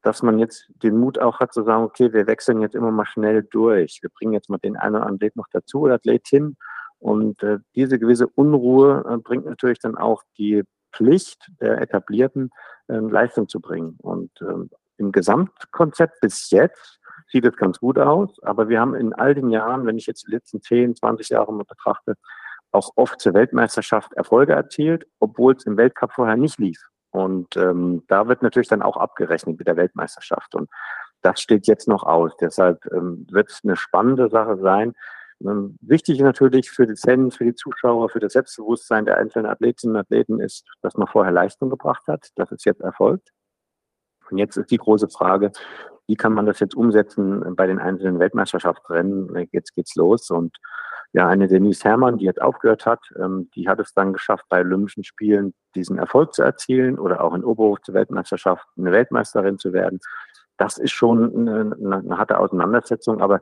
dass man jetzt den Mut auch hat zu sagen, okay, wir wechseln jetzt immer mal schnell durch. Wir bringen jetzt mal den einen oder anderen Athlet noch dazu oder Athletin. Und äh, diese gewisse Unruhe äh, bringt natürlich dann auch die Pflicht der Etablierten, äh, Leistung zu bringen. Und ähm, im Gesamtkonzept bis jetzt sieht es ganz gut aus. Aber wir haben in all den Jahren, wenn ich jetzt die letzten 10, 20 Jahre mal betrachte, auch oft zur Weltmeisterschaft Erfolge erzielt, obwohl es im Weltcup vorher nicht lief. Und ähm, da wird natürlich dann auch abgerechnet mit der Weltmeisterschaft. Und das steht jetzt noch aus. Deshalb ähm, wird es eine spannende Sache sein. Ähm, wichtig natürlich für die Fans, für die Zuschauer, für das Selbstbewusstsein der einzelnen Athletinnen und Athleten ist, dass man vorher Leistung gebracht hat. Das ist jetzt erfolgt. Und jetzt ist die große Frage, wie kann man das jetzt umsetzen bei den einzelnen Weltmeisterschaftsrennen? Jetzt geht's los und ja, eine Denise Herrmann, die jetzt aufgehört hat, ähm, die hat es dann geschafft, bei Olympischen Spielen diesen Erfolg zu erzielen oder auch in Oberhof zur Weltmeisterschaft eine Weltmeisterin zu werden. Das ist schon eine, eine harte Auseinandersetzung, aber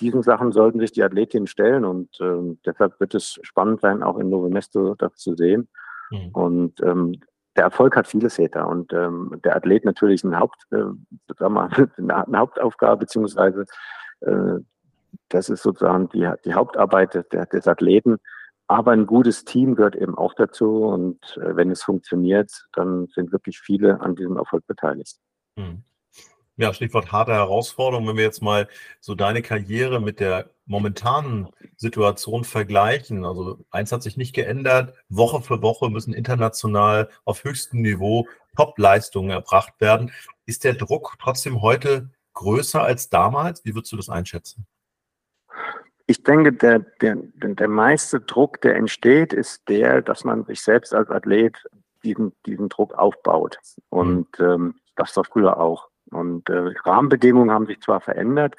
diesen Sachen sollten sich die Athletinnen stellen und äh, deshalb wird es spannend sein, auch in Novo Mesto das zu sehen. Mhm. Und ähm, der Erfolg hat viele Väter und ähm, der Athlet natürlich eine, Haupt, äh, mal, [laughs] eine Hauptaufgabe, beziehungsweise äh, das ist sozusagen die, die Hauptarbeit des, des Athleten. Aber ein gutes Team gehört eben auch dazu und äh, wenn es funktioniert, dann sind wirklich viele an diesem Erfolg beteiligt. Hm. Ja, Stichwort harte Herausforderung. Wenn wir jetzt mal so deine Karriere mit der momentanen Situation vergleichen, also eins hat sich nicht geändert. Woche für Woche müssen international auf höchstem Niveau Top-Leistungen erbracht werden. Ist der Druck trotzdem heute größer als damals? Wie würdest du das einschätzen? Ich denke, der, der, der meiste Druck, der entsteht, ist der, dass man sich selbst als Athlet diesen, diesen Druck aufbaut. Und ähm, das war früher auch. Und äh, Rahmenbedingungen haben sich zwar verändert,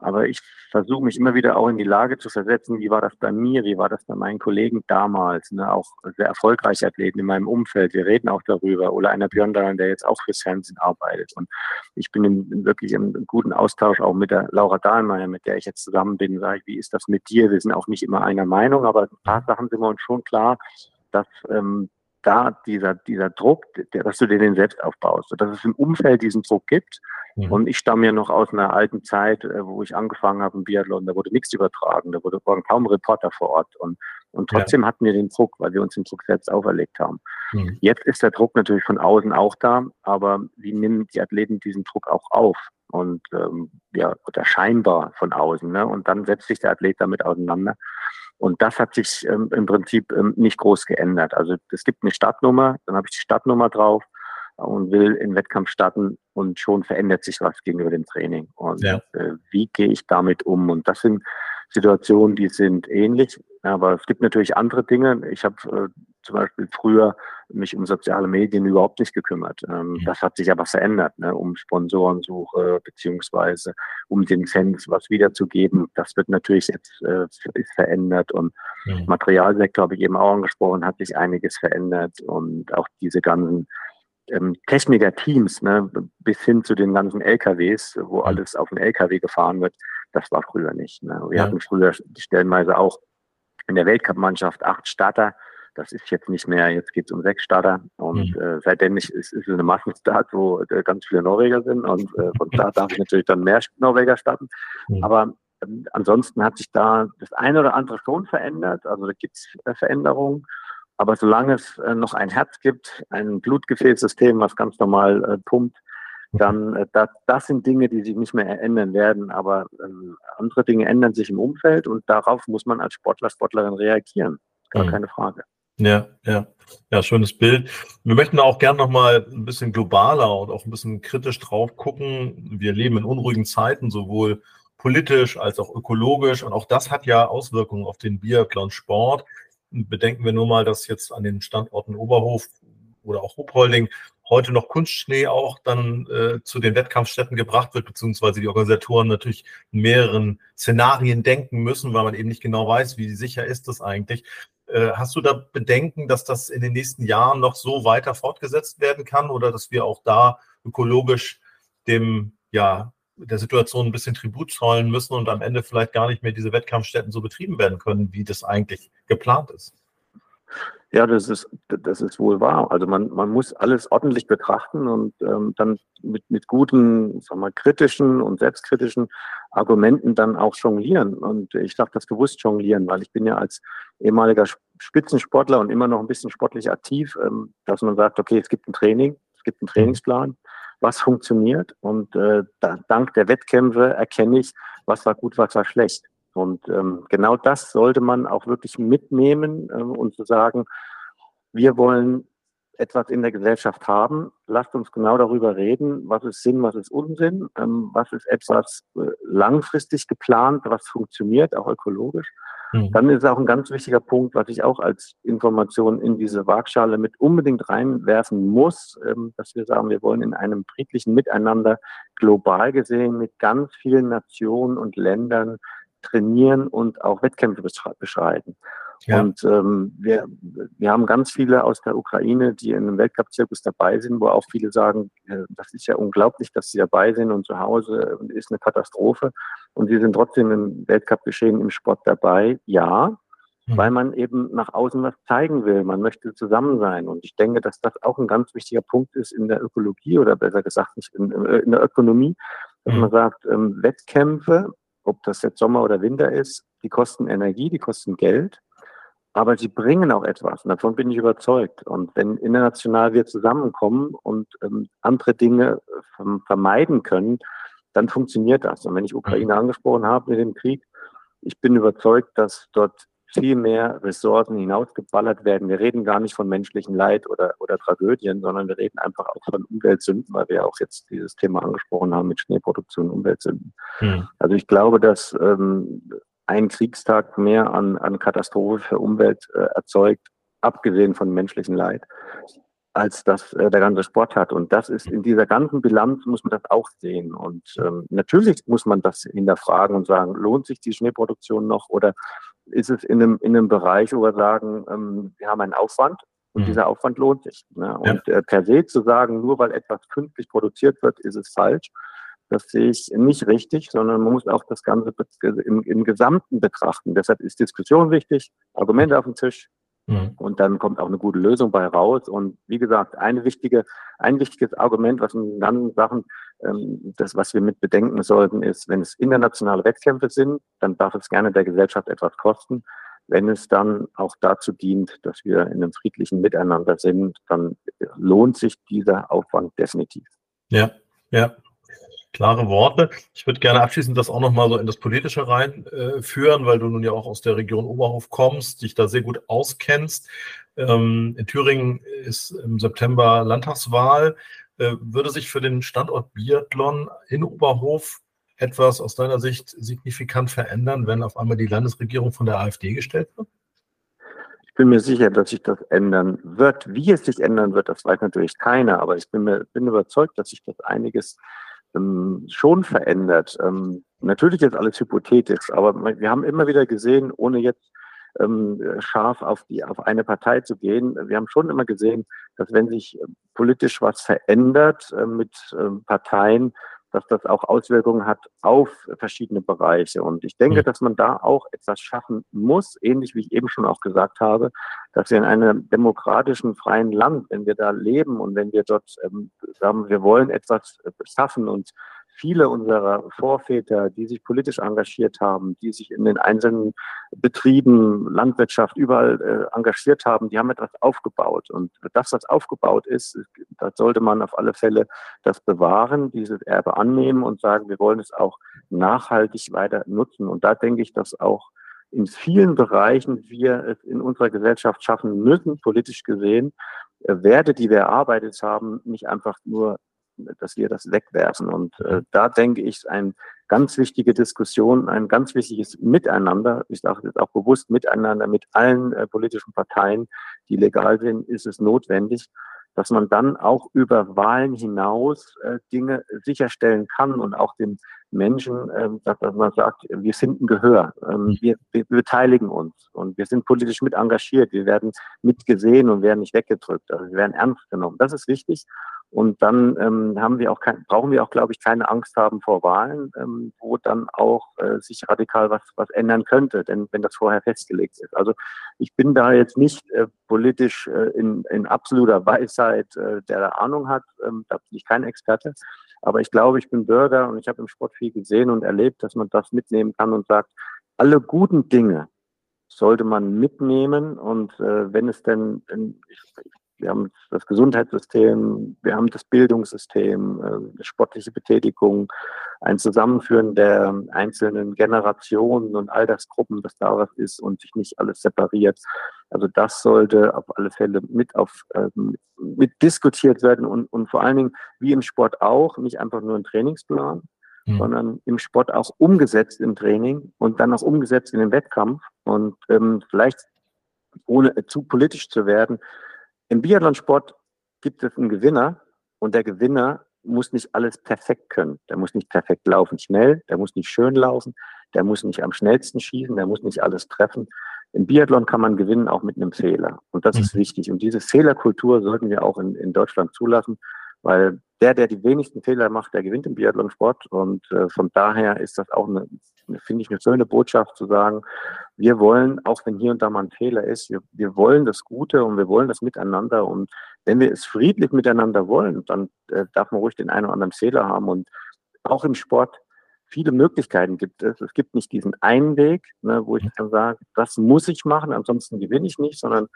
aber ich versuche mich immer wieder auch in die Lage zu versetzen, wie war das bei mir, wie war das bei meinen Kollegen damals, ne? auch sehr erfolgreiche Athleten in meinem Umfeld. Wir reden auch darüber. Oder einer Björn Daran, der jetzt auch fürs Fernsehen arbeitet. Und ich bin in, wirklich im guten Austausch auch mit der Laura Dahlmeier, mit der ich jetzt zusammen bin. Sage ich, wie ist das mit dir? Wir sind auch nicht immer einer Meinung, aber ein paar Sachen sind wir uns schon klar, dass ähm, da dieser, dieser Druck, der, dass du dir den selbst aufbaust, dass es im Umfeld diesen Druck gibt. Mhm. Und ich stamme ja noch aus einer alten Zeit, äh, wo ich angefangen habe im Biathlon, da wurde nichts übertragen, da wurde, waren kaum Reporter vor Ort. Und, und trotzdem ja. hatten wir den Druck, weil wir uns den Druck selbst auferlegt haben. Mhm. Jetzt ist der Druck natürlich von außen auch da, aber wie nehmen die Athleten diesen Druck auch auf? Und ähm, ja, oder scheinbar von außen. Ne? Und dann setzt sich der Athlet damit auseinander. Und das hat sich ähm, im Prinzip ähm, nicht groß geändert. Also es gibt eine Startnummer, dann habe ich die Startnummer drauf und will in Wettkampf starten und schon verändert sich was gegenüber dem Training. Und ja. äh, wie gehe ich damit um? Und das sind Situationen, die sind ähnlich, aber es gibt natürlich andere Dinge. Ich habe äh, zum Beispiel früher mich um soziale Medien überhaupt nicht gekümmert. Ähm, mhm. Das hat sich aber verändert, ne? um Sponsorensuche beziehungsweise um den Fans was wiederzugeben. Das wird natürlich jetzt äh, ist verändert und mhm. Materialsektor habe ich eben auch angesprochen, hat sich einiges verändert und auch diese ganzen ähm, Techniker-Teams, ne, bis hin zu den ganzen LKWs, wo alles auf dem LKW gefahren wird, das war früher nicht. Ne? Wir ja. hatten früher stellenweise auch in der Weltcup-Mannschaft acht Starter. Das ist jetzt nicht mehr, jetzt geht es um sechs Starter. Und mhm. äh, seitdem ist, ist es eine Massenstart, wo äh, ganz viele Norweger sind. Und äh, von da [laughs] darf ich natürlich dann mehr Norweger starten. Mhm. Aber ähm, ansonsten hat sich da das eine oder andere schon verändert. Also da gibt es äh, Veränderungen. Aber solange es äh, noch ein Herz gibt, ein Blutgefäßsystem, was ganz normal äh, pumpt, dann äh, das, das sind Dinge, die sich nicht mehr ändern werden. Aber ähm, andere Dinge ändern sich im Umfeld und darauf muss man als Sportler, Sportlerin reagieren. Gar mhm. keine Frage. Ja, ja, ja, schönes Bild. Wir möchten auch gerne noch mal ein bisschen globaler und auch ein bisschen kritisch drauf gucken. Wir leben in unruhigen Zeiten, sowohl politisch als auch ökologisch. Und auch das hat ja Auswirkungen auf den Biathlon-Sport. Bedenken wir nur mal, dass jetzt an den Standorten Oberhof oder auch Huppolding heute noch Kunstschnee auch dann äh, zu den Wettkampfstätten gebracht wird, beziehungsweise die Organisatoren natürlich in mehreren Szenarien denken müssen, weil man eben nicht genau weiß, wie sicher ist das eigentlich. Äh, hast du da Bedenken, dass das in den nächsten Jahren noch so weiter fortgesetzt werden kann oder dass wir auch da ökologisch dem, ja, der Situation ein bisschen Tribut zollen müssen und am Ende vielleicht gar nicht mehr diese Wettkampfstätten so betrieben werden können, wie das eigentlich geplant ist? Ja, das ist, das ist wohl wahr. Also man, man muss alles ordentlich betrachten und ähm, dann mit, mit guten, sagen wir, kritischen und selbstkritischen Argumenten dann auch jonglieren. Und ich darf das bewusst jonglieren, weil ich bin ja als ehemaliger Spitzensportler und immer noch ein bisschen sportlich aktiv, ähm, dass man sagt, okay, es gibt ein Training, es gibt einen mhm. Trainingsplan, was funktioniert und äh, da, dank der Wettkämpfe erkenne ich, was war gut, was war schlecht. Und ähm, genau das sollte man auch wirklich mitnehmen ähm, und zu sagen, wir wollen etwas in der Gesellschaft haben. Lasst uns genau darüber reden, was ist Sinn, was ist Unsinn, ähm, was ist etwas äh, langfristig geplant, was funktioniert, auch ökologisch. Mhm. Dann ist auch ein ganz wichtiger Punkt, was ich auch als Information in diese Waagschale mit unbedingt reinwerfen muss, ähm, dass wir sagen, wir wollen in einem friedlichen Miteinander global gesehen mit ganz vielen Nationen und Ländern trainieren und auch Wettkämpfe beschreiten. Ja. Und ähm, wir, wir haben ganz viele aus der Ukraine, die in einem Weltcup-Zirkus dabei sind, wo auch viele sagen, äh, das ist ja unglaublich, dass sie dabei sind und zu Hause ist eine Katastrophe. Und sie sind trotzdem im Weltcup-Geschehen im Sport dabei. Ja, mhm. weil man eben nach außen was zeigen will. Man möchte zusammen sein. Und ich denke, dass das auch ein ganz wichtiger Punkt ist in der Ökologie oder besser gesagt nicht in, in der Ökonomie, dass mhm. man sagt, ähm, Wettkämpfe ob das jetzt Sommer oder Winter ist, die kosten Energie, die kosten Geld, aber sie bringen auch etwas. Und davon bin ich überzeugt. Und wenn international wir zusammenkommen und ähm, andere Dinge vermeiden können, dann funktioniert das. Und wenn ich Ukraine mhm. angesprochen habe mit dem Krieg, ich bin überzeugt, dass dort viel mehr Ressourcen hinausgeballert werden. Wir reden gar nicht von menschlichem Leid oder, oder Tragödien, sondern wir reden einfach auch von Umweltsünden, weil wir auch jetzt dieses Thema angesprochen haben mit Schneeproduktion und Umweltsünden. Hm. Also ich glaube, dass ähm, ein Kriegstag mehr an, an Katastrophe für Umwelt äh, erzeugt, abgesehen von menschlichem Leid, als das äh, der ganze Sport hat. Und das ist in dieser ganzen Bilanz muss man das auch sehen. Und ähm, natürlich muss man das hinterfragen und sagen, lohnt sich die Schneeproduktion noch oder ist es in einem, in einem Bereich, wo wir sagen, ähm, wir haben einen Aufwand und mhm. dieser Aufwand lohnt sich. Ne? Und ja. äh, per se zu sagen, nur weil etwas künstlich produziert wird, ist es falsch. Das sehe ich nicht richtig, sondern man muss auch das Ganze im, im Gesamten betrachten. Deshalb ist Diskussion wichtig, Argumente auf dem Tisch, Mhm. Und dann kommt auch eine gute Lösung bei raus. Und wie gesagt, eine wichtige, ein wichtiges Argument, was in den ganzen Sachen, ähm, das, was wir mit bedenken sollten, ist, wenn es internationale Wettkämpfe sind, dann darf es gerne der Gesellschaft etwas kosten. Wenn es dann auch dazu dient, dass wir in einem friedlichen Miteinander sind, dann lohnt sich dieser Aufwand definitiv. Ja, ja, klare Worte. Ich würde gerne abschließend das auch nochmal so in das Politische reinführen, äh, weil du nun ja auch aus der Region Oberhof kommst, dich da sehr gut auskennst. Ähm, in Thüringen ist im September Landtagswahl. Äh, würde sich für den Standort Biathlon in Oberhof etwas aus deiner Sicht signifikant verändern, wenn auf einmal die Landesregierung von der AfD gestellt wird? Ich bin mir sicher, dass sich das ändern wird. Wie es sich ändern wird, das weiß natürlich keiner, aber ich bin, mir, bin überzeugt, dass sich das einiges ähm, schon verändert. Ähm, natürlich ist alles hypothetisch, aber wir haben immer wieder gesehen, ohne jetzt ähm, scharf auf die auf eine Partei zu gehen. Wir haben schon immer gesehen, dass wenn sich äh, politisch was verändert äh, mit äh, Parteien, dass das auch Auswirkungen hat auf verschiedene Bereiche. Und ich denke, dass man da auch etwas schaffen muss, ähnlich wie ich eben schon auch gesagt habe, dass wir in einem demokratischen, freien Land, wenn wir da leben und wenn wir dort ähm, sagen, wir wollen etwas schaffen und viele unserer Vorväter, die sich politisch engagiert haben, die sich in den einzelnen Betrieben, Landwirtschaft, überall äh, engagiert haben, die haben etwas aufgebaut. Und das, was aufgebaut ist, da sollte man auf alle Fälle das bewahren, dieses Erbe annehmen und sagen, wir wollen es auch nachhaltig weiter nutzen. Und da denke ich, dass auch in vielen Bereichen wir es in unserer Gesellschaft schaffen müssen, politisch gesehen, äh, Werte, die wir erarbeitet haben, nicht einfach nur dass wir das wegwerfen. Und äh, da denke ich, eine ganz wichtige Diskussion, ein ganz wichtiges Miteinander, ich sage jetzt auch bewusst Miteinander mit allen äh, politischen Parteien, die legal sind, ist es notwendig, dass man dann auch über Wahlen hinaus äh, Dinge sicherstellen kann und auch den Menschen, äh, dass, dass man sagt, wir sind ein Gehör, ähm, wir, wir beteiligen uns und wir sind politisch mit engagiert, wir werden mitgesehen und werden nicht weggedrückt, also wir werden ernst genommen. Das ist wichtig und dann ähm, haben wir auch kein, brauchen wir auch, glaube ich, keine Angst haben vor Wahlen, ähm, wo dann auch äh, sich radikal was, was ändern könnte, denn wenn das vorher festgelegt ist. Also ich bin da jetzt nicht äh, politisch äh, in, in absoluter Weisheit, äh, der da Ahnung hat, ähm, da bin ich kein Experte. Aber ich glaube, ich bin Bürger und ich habe im Sport viel gesehen und erlebt, dass man das mitnehmen kann und sagt, alle guten Dinge sollte man mitnehmen und äh, wenn es denn, ich, wir haben das Gesundheitssystem, wir haben das Bildungssystem, äh, sportliche Betätigung, ein Zusammenführen der einzelnen Generationen und Altersgruppen, das da was ist und sich nicht alles separiert. Also das sollte auf alle Fälle mit auf äh, mit diskutiert werden und, und vor allen Dingen wie im Sport auch, nicht einfach nur ein Trainingsplan, mhm. sondern im Sport auch umgesetzt im Training und dann auch umgesetzt in den Wettkampf und ähm, vielleicht ohne zu politisch zu werden, im Biathlonsport gibt es einen Gewinner und der Gewinner muss nicht alles perfekt können. Der muss nicht perfekt laufen schnell, der muss nicht schön laufen, der muss nicht am schnellsten schießen, der muss nicht alles treffen. Im Biathlon kann man gewinnen auch mit einem Fehler. Und das mhm. ist wichtig. Und diese Fehlerkultur sollten wir auch in, in Deutschland zulassen, weil der, der die wenigsten Fehler macht, der gewinnt im Biathlonsport. Und äh, von daher ist das auch eine, finde ich, eine schöne Botschaft zu sagen, wir wollen, auch wenn hier und da mal ein Fehler ist, wir, wir wollen das Gute und wir wollen das Miteinander. Und wenn wir es friedlich miteinander wollen, dann äh, darf man ruhig den einen oder anderen Fehler haben. Und auch im Sport viele Möglichkeiten gibt es. Es gibt nicht diesen einen Weg, ne, wo ich dann sage, das muss ich machen, ansonsten gewinne ich nicht, sondern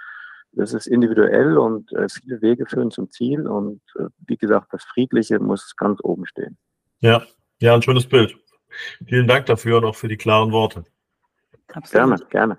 das ist individuell und äh, viele Wege führen zum Ziel. Und äh, wie gesagt, das Friedliche muss ganz oben stehen. Ja, ja, ein schönes Bild. Vielen Dank dafür und auch für die klaren Worte. Absolut. Gerne, gerne.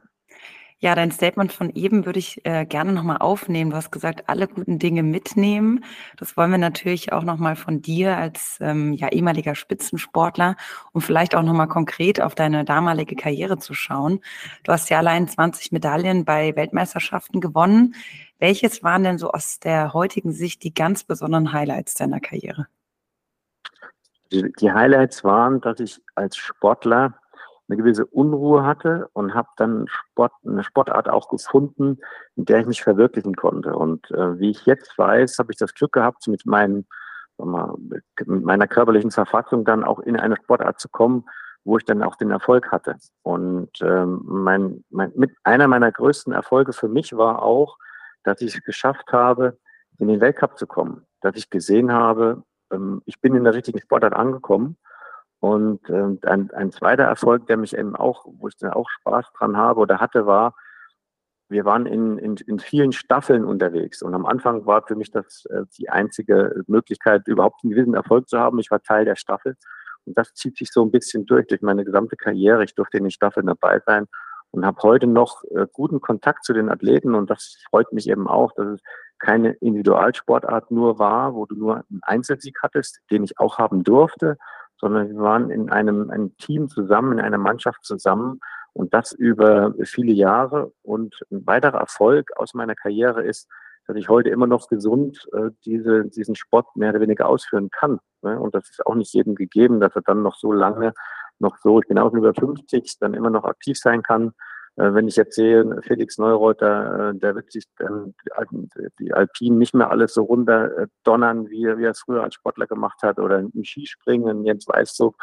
Ja, dein Statement von eben würde ich äh, gerne nochmal aufnehmen. Du hast gesagt, alle guten Dinge mitnehmen. Das wollen wir natürlich auch nochmal von dir als ähm, ja, ehemaliger Spitzensportler und vielleicht auch nochmal konkret auf deine damalige Karriere zu schauen. Du hast ja allein 20 Medaillen bei Weltmeisterschaften gewonnen. Welches waren denn so aus der heutigen Sicht die ganz besonderen Highlights deiner Karriere? Die, Highlights waren, dass ich als Sportler eine gewisse Unruhe hatte und habe dann Sport, eine Sportart auch gefunden, in der ich mich verwirklichen konnte. Und äh, wie ich jetzt weiß, habe ich das Glück gehabt, mit, meinen, mal, mit meiner körperlichen Verfassung dann auch in eine Sportart zu kommen, wo ich dann auch den Erfolg hatte. Und ähm, mein, mein, mit einer meiner größten Erfolge für mich war auch, dass ich es geschafft habe, in den Weltcup zu kommen. Dass ich gesehen habe, ähm, ich bin in der richtigen Sportart angekommen. Und ähm, ein, ein zweiter Erfolg, der mich eben auch, wo ich dann auch Spaß dran habe oder hatte, war, wir waren in, in, in vielen Staffeln unterwegs. Und am Anfang war für mich das äh, die einzige Möglichkeit, überhaupt einen gewissen Erfolg zu haben. Ich war Teil der Staffel. Und das zieht sich so ein bisschen durch, durch meine gesamte Karriere. Ich durfte in den Staffeln dabei sein und habe heute noch äh, guten Kontakt zu den Athleten. Und das freut mich eben auch, dass es keine Individualsportart nur war, wo du nur einen Einzelsieg hattest, den ich auch haben durfte, sondern wir waren in einem, einem Team zusammen, in einer Mannschaft zusammen und das über viele Jahre. Und ein weiterer Erfolg aus meiner Karriere ist, dass ich heute immer noch gesund äh, diese, diesen Sport mehr oder weniger ausführen kann. Ne? Und das ist auch nicht jedem gegeben, dass er dann noch so lange noch so, ich bin auch über 50, dann immer noch aktiv sein kann. Äh, wenn ich jetzt sehe, Felix Neureuter, äh, der wird sich dann die Alpinen nicht mehr alles so runter äh, donnern, wie, er es früher als Sportler gemacht hat, oder im Skispringen, Jens weiß so,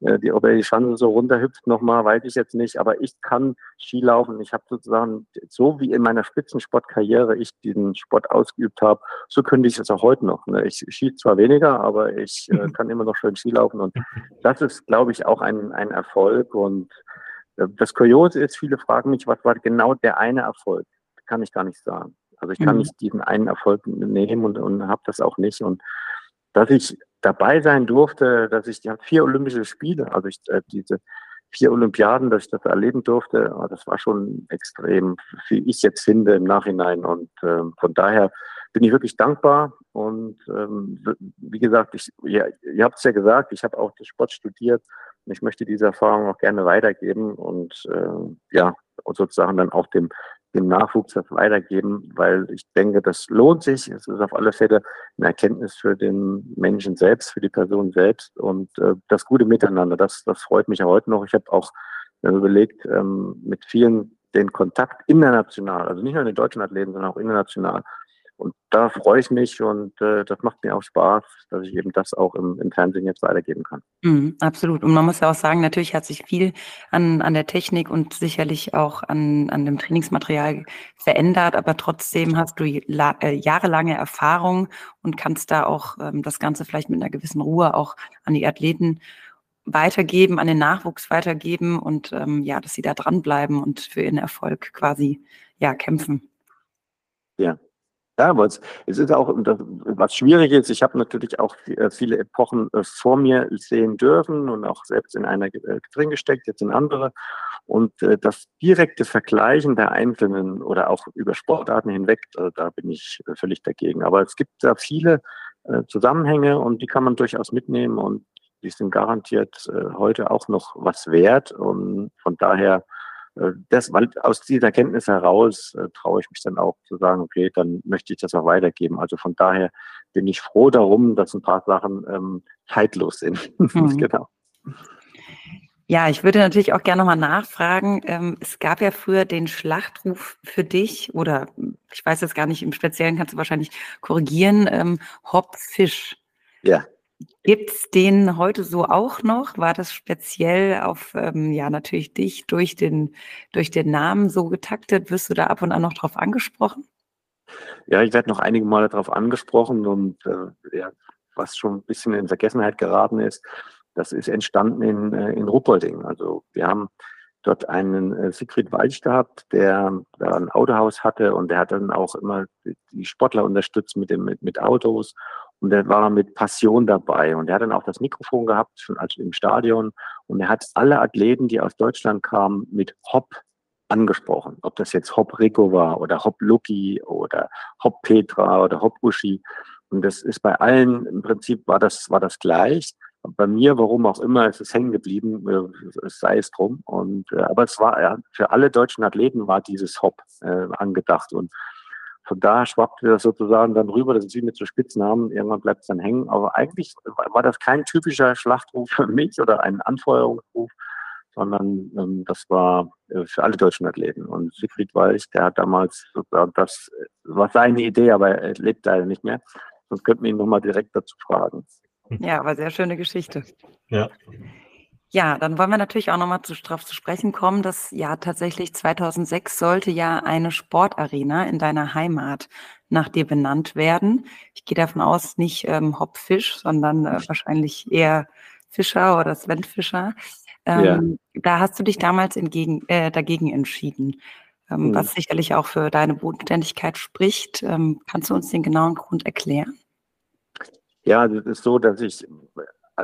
die, ob er die Schanze so runterhüpft nochmal, weiß ich jetzt nicht, aber ich kann Skilaufen. Ich habe sozusagen, so wie in meiner Spitzensportkarriere ich diesen Sport ausgeübt habe, so könnte ich es auch heute noch. Ne? Ich schieße zwar weniger, aber ich [laughs] kann immer noch schön Skilaufen und das ist, glaube ich, auch ein, ein Erfolg und das Kuriose ist, viele fragen mich, was war genau der eine Erfolg? Kann ich gar nicht sagen. Also ich kann mhm. nicht diesen einen Erfolg nehmen und, und habe das auch nicht. Und dass ich dabei sein durfte, dass ich die vier Olympische Spiele, also ich, äh, diese vier Olympiaden, dass ich das erleben durfte, ah, das war schon extrem, wie ich jetzt finde im Nachhinein. Und äh, von daher bin ich wirklich dankbar. Und ähm, wie gesagt, ich, ja, ihr habt es ja gesagt, ich habe auch den Sport studiert ich möchte diese Erfahrung auch gerne weitergeben und äh, ja, und sozusagen dann auch dem, dem Nachwuchs das weitergeben, weil ich denke, das lohnt sich. Es ist auf alle Fälle eine Erkenntnis für den Menschen selbst, für die Person selbst und äh, das gute Miteinander. Das, das freut mich ja heute noch. Ich habe auch äh, überlegt, ähm, mit vielen den Kontakt international, also nicht nur in den deutschen Athleten, sondern auch international und da freue ich mich und äh, das macht mir auch Spaß, dass ich eben das auch im, im Fernsehen jetzt weitergeben kann. Mhm, absolut. Und man muss ja auch sagen, natürlich hat sich viel an, an der Technik und sicherlich auch an, an dem Trainingsmaterial verändert, aber trotzdem hast du äh, jahrelange Erfahrung und kannst da auch ähm, das Ganze vielleicht mit einer gewissen Ruhe auch an die Athleten weitergeben, an den Nachwuchs weitergeben und ähm, ja, dass sie da dranbleiben und für ihren Erfolg quasi ja kämpfen. Ja, ja, aber es, es ist auch, was schwierig ist, ich habe natürlich auch äh, viele Epochen äh, vor mir sehen dürfen und auch selbst in einer äh, drin gesteckt, jetzt in andere. Und das direkte Vergleichen der Einzelnen oder auch über Sportarten hinweg, da bin ich völlig dagegen. Aber es gibt da viele Zusammenhänge und die kann man durchaus mitnehmen und die sind garantiert heute auch noch was wert. Und von daher das, weil aus dieser Kenntnis heraus äh, traue ich mich dann auch zu sagen, okay, dann möchte ich das auch weitergeben. Also von daher bin ich froh darum, dass ein paar Sachen ähm, zeitlos sind. [laughs] Mhm. genau. Ja, ich würde natürlich auch gerne nochmal nachfragen. Ähm, es gab ja früher den Schlachtruf für dich, oder ich weiß jetzt gar nicht, im Speziellen kannst du wahrscheinlich korrigieren, ähm, Hop Fisch. Ja. Gibt es den heute so auch noch? War das speziell auf, ähm, ja, natürlich dich durch den, durch den Namen so getaktet? Wirst du da ab und an noch drauf angesprochen? Ja, ich werde noch einige Male darauf angesprochen und äh, ja, was schon ein bisschen in Vergessenheit geraten ist, das ist entstanden in, äh, in Ruppolding. Also wir haben dort einen äh, Siegfried Walch gehabt, der, der ein Autohaus hatte und der hat dann auch immer die Sportler unterstützt mit, dem, mit, mit Autos und der war mit Passion dabei. Und er hat dann auch das Mikrofon gehabt, schon als im Stadion. Und er hat alle Athleten, die aus Deutschland kamen, mit Hop angesprochen. Ob das jetzt Hop Rico war oder Hop Lucky oder Hop Petra oder Hop Uschi. Und das ist bei allen, im Prinzip war das, war das gleich. Bei mir, warum auch immer, ist es hängen geblieben, äh, sei es drum. Und, äh, aber es war, ja, für alle deutschen Athleten war dieses Hop äh, angedacht. Und von da schwappte das sozusagen dann rüber, das ist wie mit so Spitznamen, irgendwann bleibt es dann hängen. Aber eigentlich war das kein typischer Schlachtruf für mich oder ein Anfeuerungsruf, sondern ähm, das war äh, für alle deutschen Athleten. Und Siegfried Walch, der hat damals sozusagen das, war seine Idee, aber er lebt leider nicht mehr. Sonst könnten wir ihn nochmal direkt dazu fragen. Ja, aber sehr schöne Geschichte. Ja. Ja, dann wollen wir natürlich auch nochmal zu, darauf zu sprechen kommen, dass ja tatsächlich 2006 sollte ja eine Sportarena in deiner Heimat nach dir benannt werden. Ich gehe davon aus, nicht ähm, Hopfisch, sondern äh, wahrscheinlich eher Fischer oder Sven Fischer. Ähm, ja. Da hast du dich damals entgegen, äh, dagegen entschieden, ähm, hm. was sicherlich auch für deine Bodenständigkeit spricht. Ähm, kannst du uns den genauen Grund erklären? Ja, das ist so, dass ich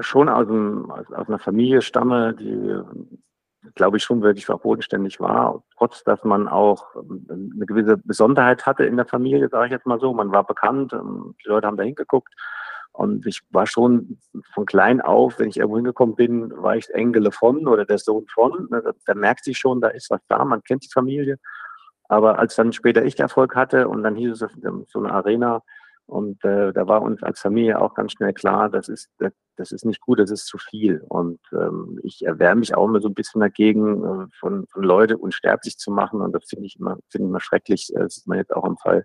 schon aus, einem, aus, aus einer Familie stamme, die, glaube ich, schon wirklich auch bodenständig war, trotz dass man auch ähm, eine gewisse Besonderheit hatte in der Familie, sage ich jetzt mal so. Man war bekannt, ähm, die Leute haben da hingeguckt. Und ich war schon von klein auf, wenn ich irgendwo hingekommen bin, war ich Engele von oder der Sohn von. Da, da merkt sich schon, da ist was da, man kennt die Familie. Aber als dann später ich Erfolg hatte und dann hieß es so eine Arena, und äh, da war uns als Familie auch ganz schnell klar, das ist, das, ist nicht gut, das ist zu viel. Und ähm, ich erwärme mich auch immer so ein bisschen dagegen, äh, von, von Leute unsterblich zu machen. Und das finde ich immer, finde ich immer schrecklich. Das ist man jetzt auch im Fall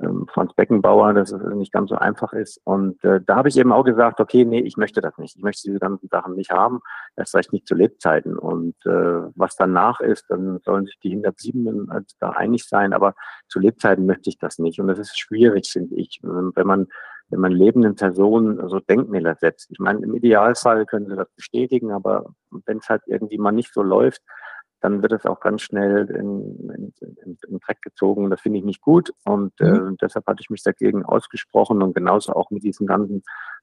ähm, Franz Beckenbauer, dass es nicht ganz so einfach ist. Und äh, da habe ich eben auch gesagt, okay, nee, ich möchte das nicht. Ich möchte diese ganzen Sachen nicht haben. Das reicht nicht zu Lebzeiten. Und äh, was danach ist, dann sollen sich die 107 äh, da einig sein. Aber zu Lebzeiten möchte ich das nicht. Und das ist schwierig, finde ich, wenn man wenn man lebenden Personen so Denkmäler setzt. Ich meine, im Idealfall können sie das bestätigen, aber wenn es halt irgendwie mal nicht so läuft, dann wird es auch ganz schnell in, in, in, in Dreck gezogen. Das finde ich nicht gut und äh, mhm. deshalb hatte ich mich dagegen ausgesprochen und genauso auch mit diesen ganzen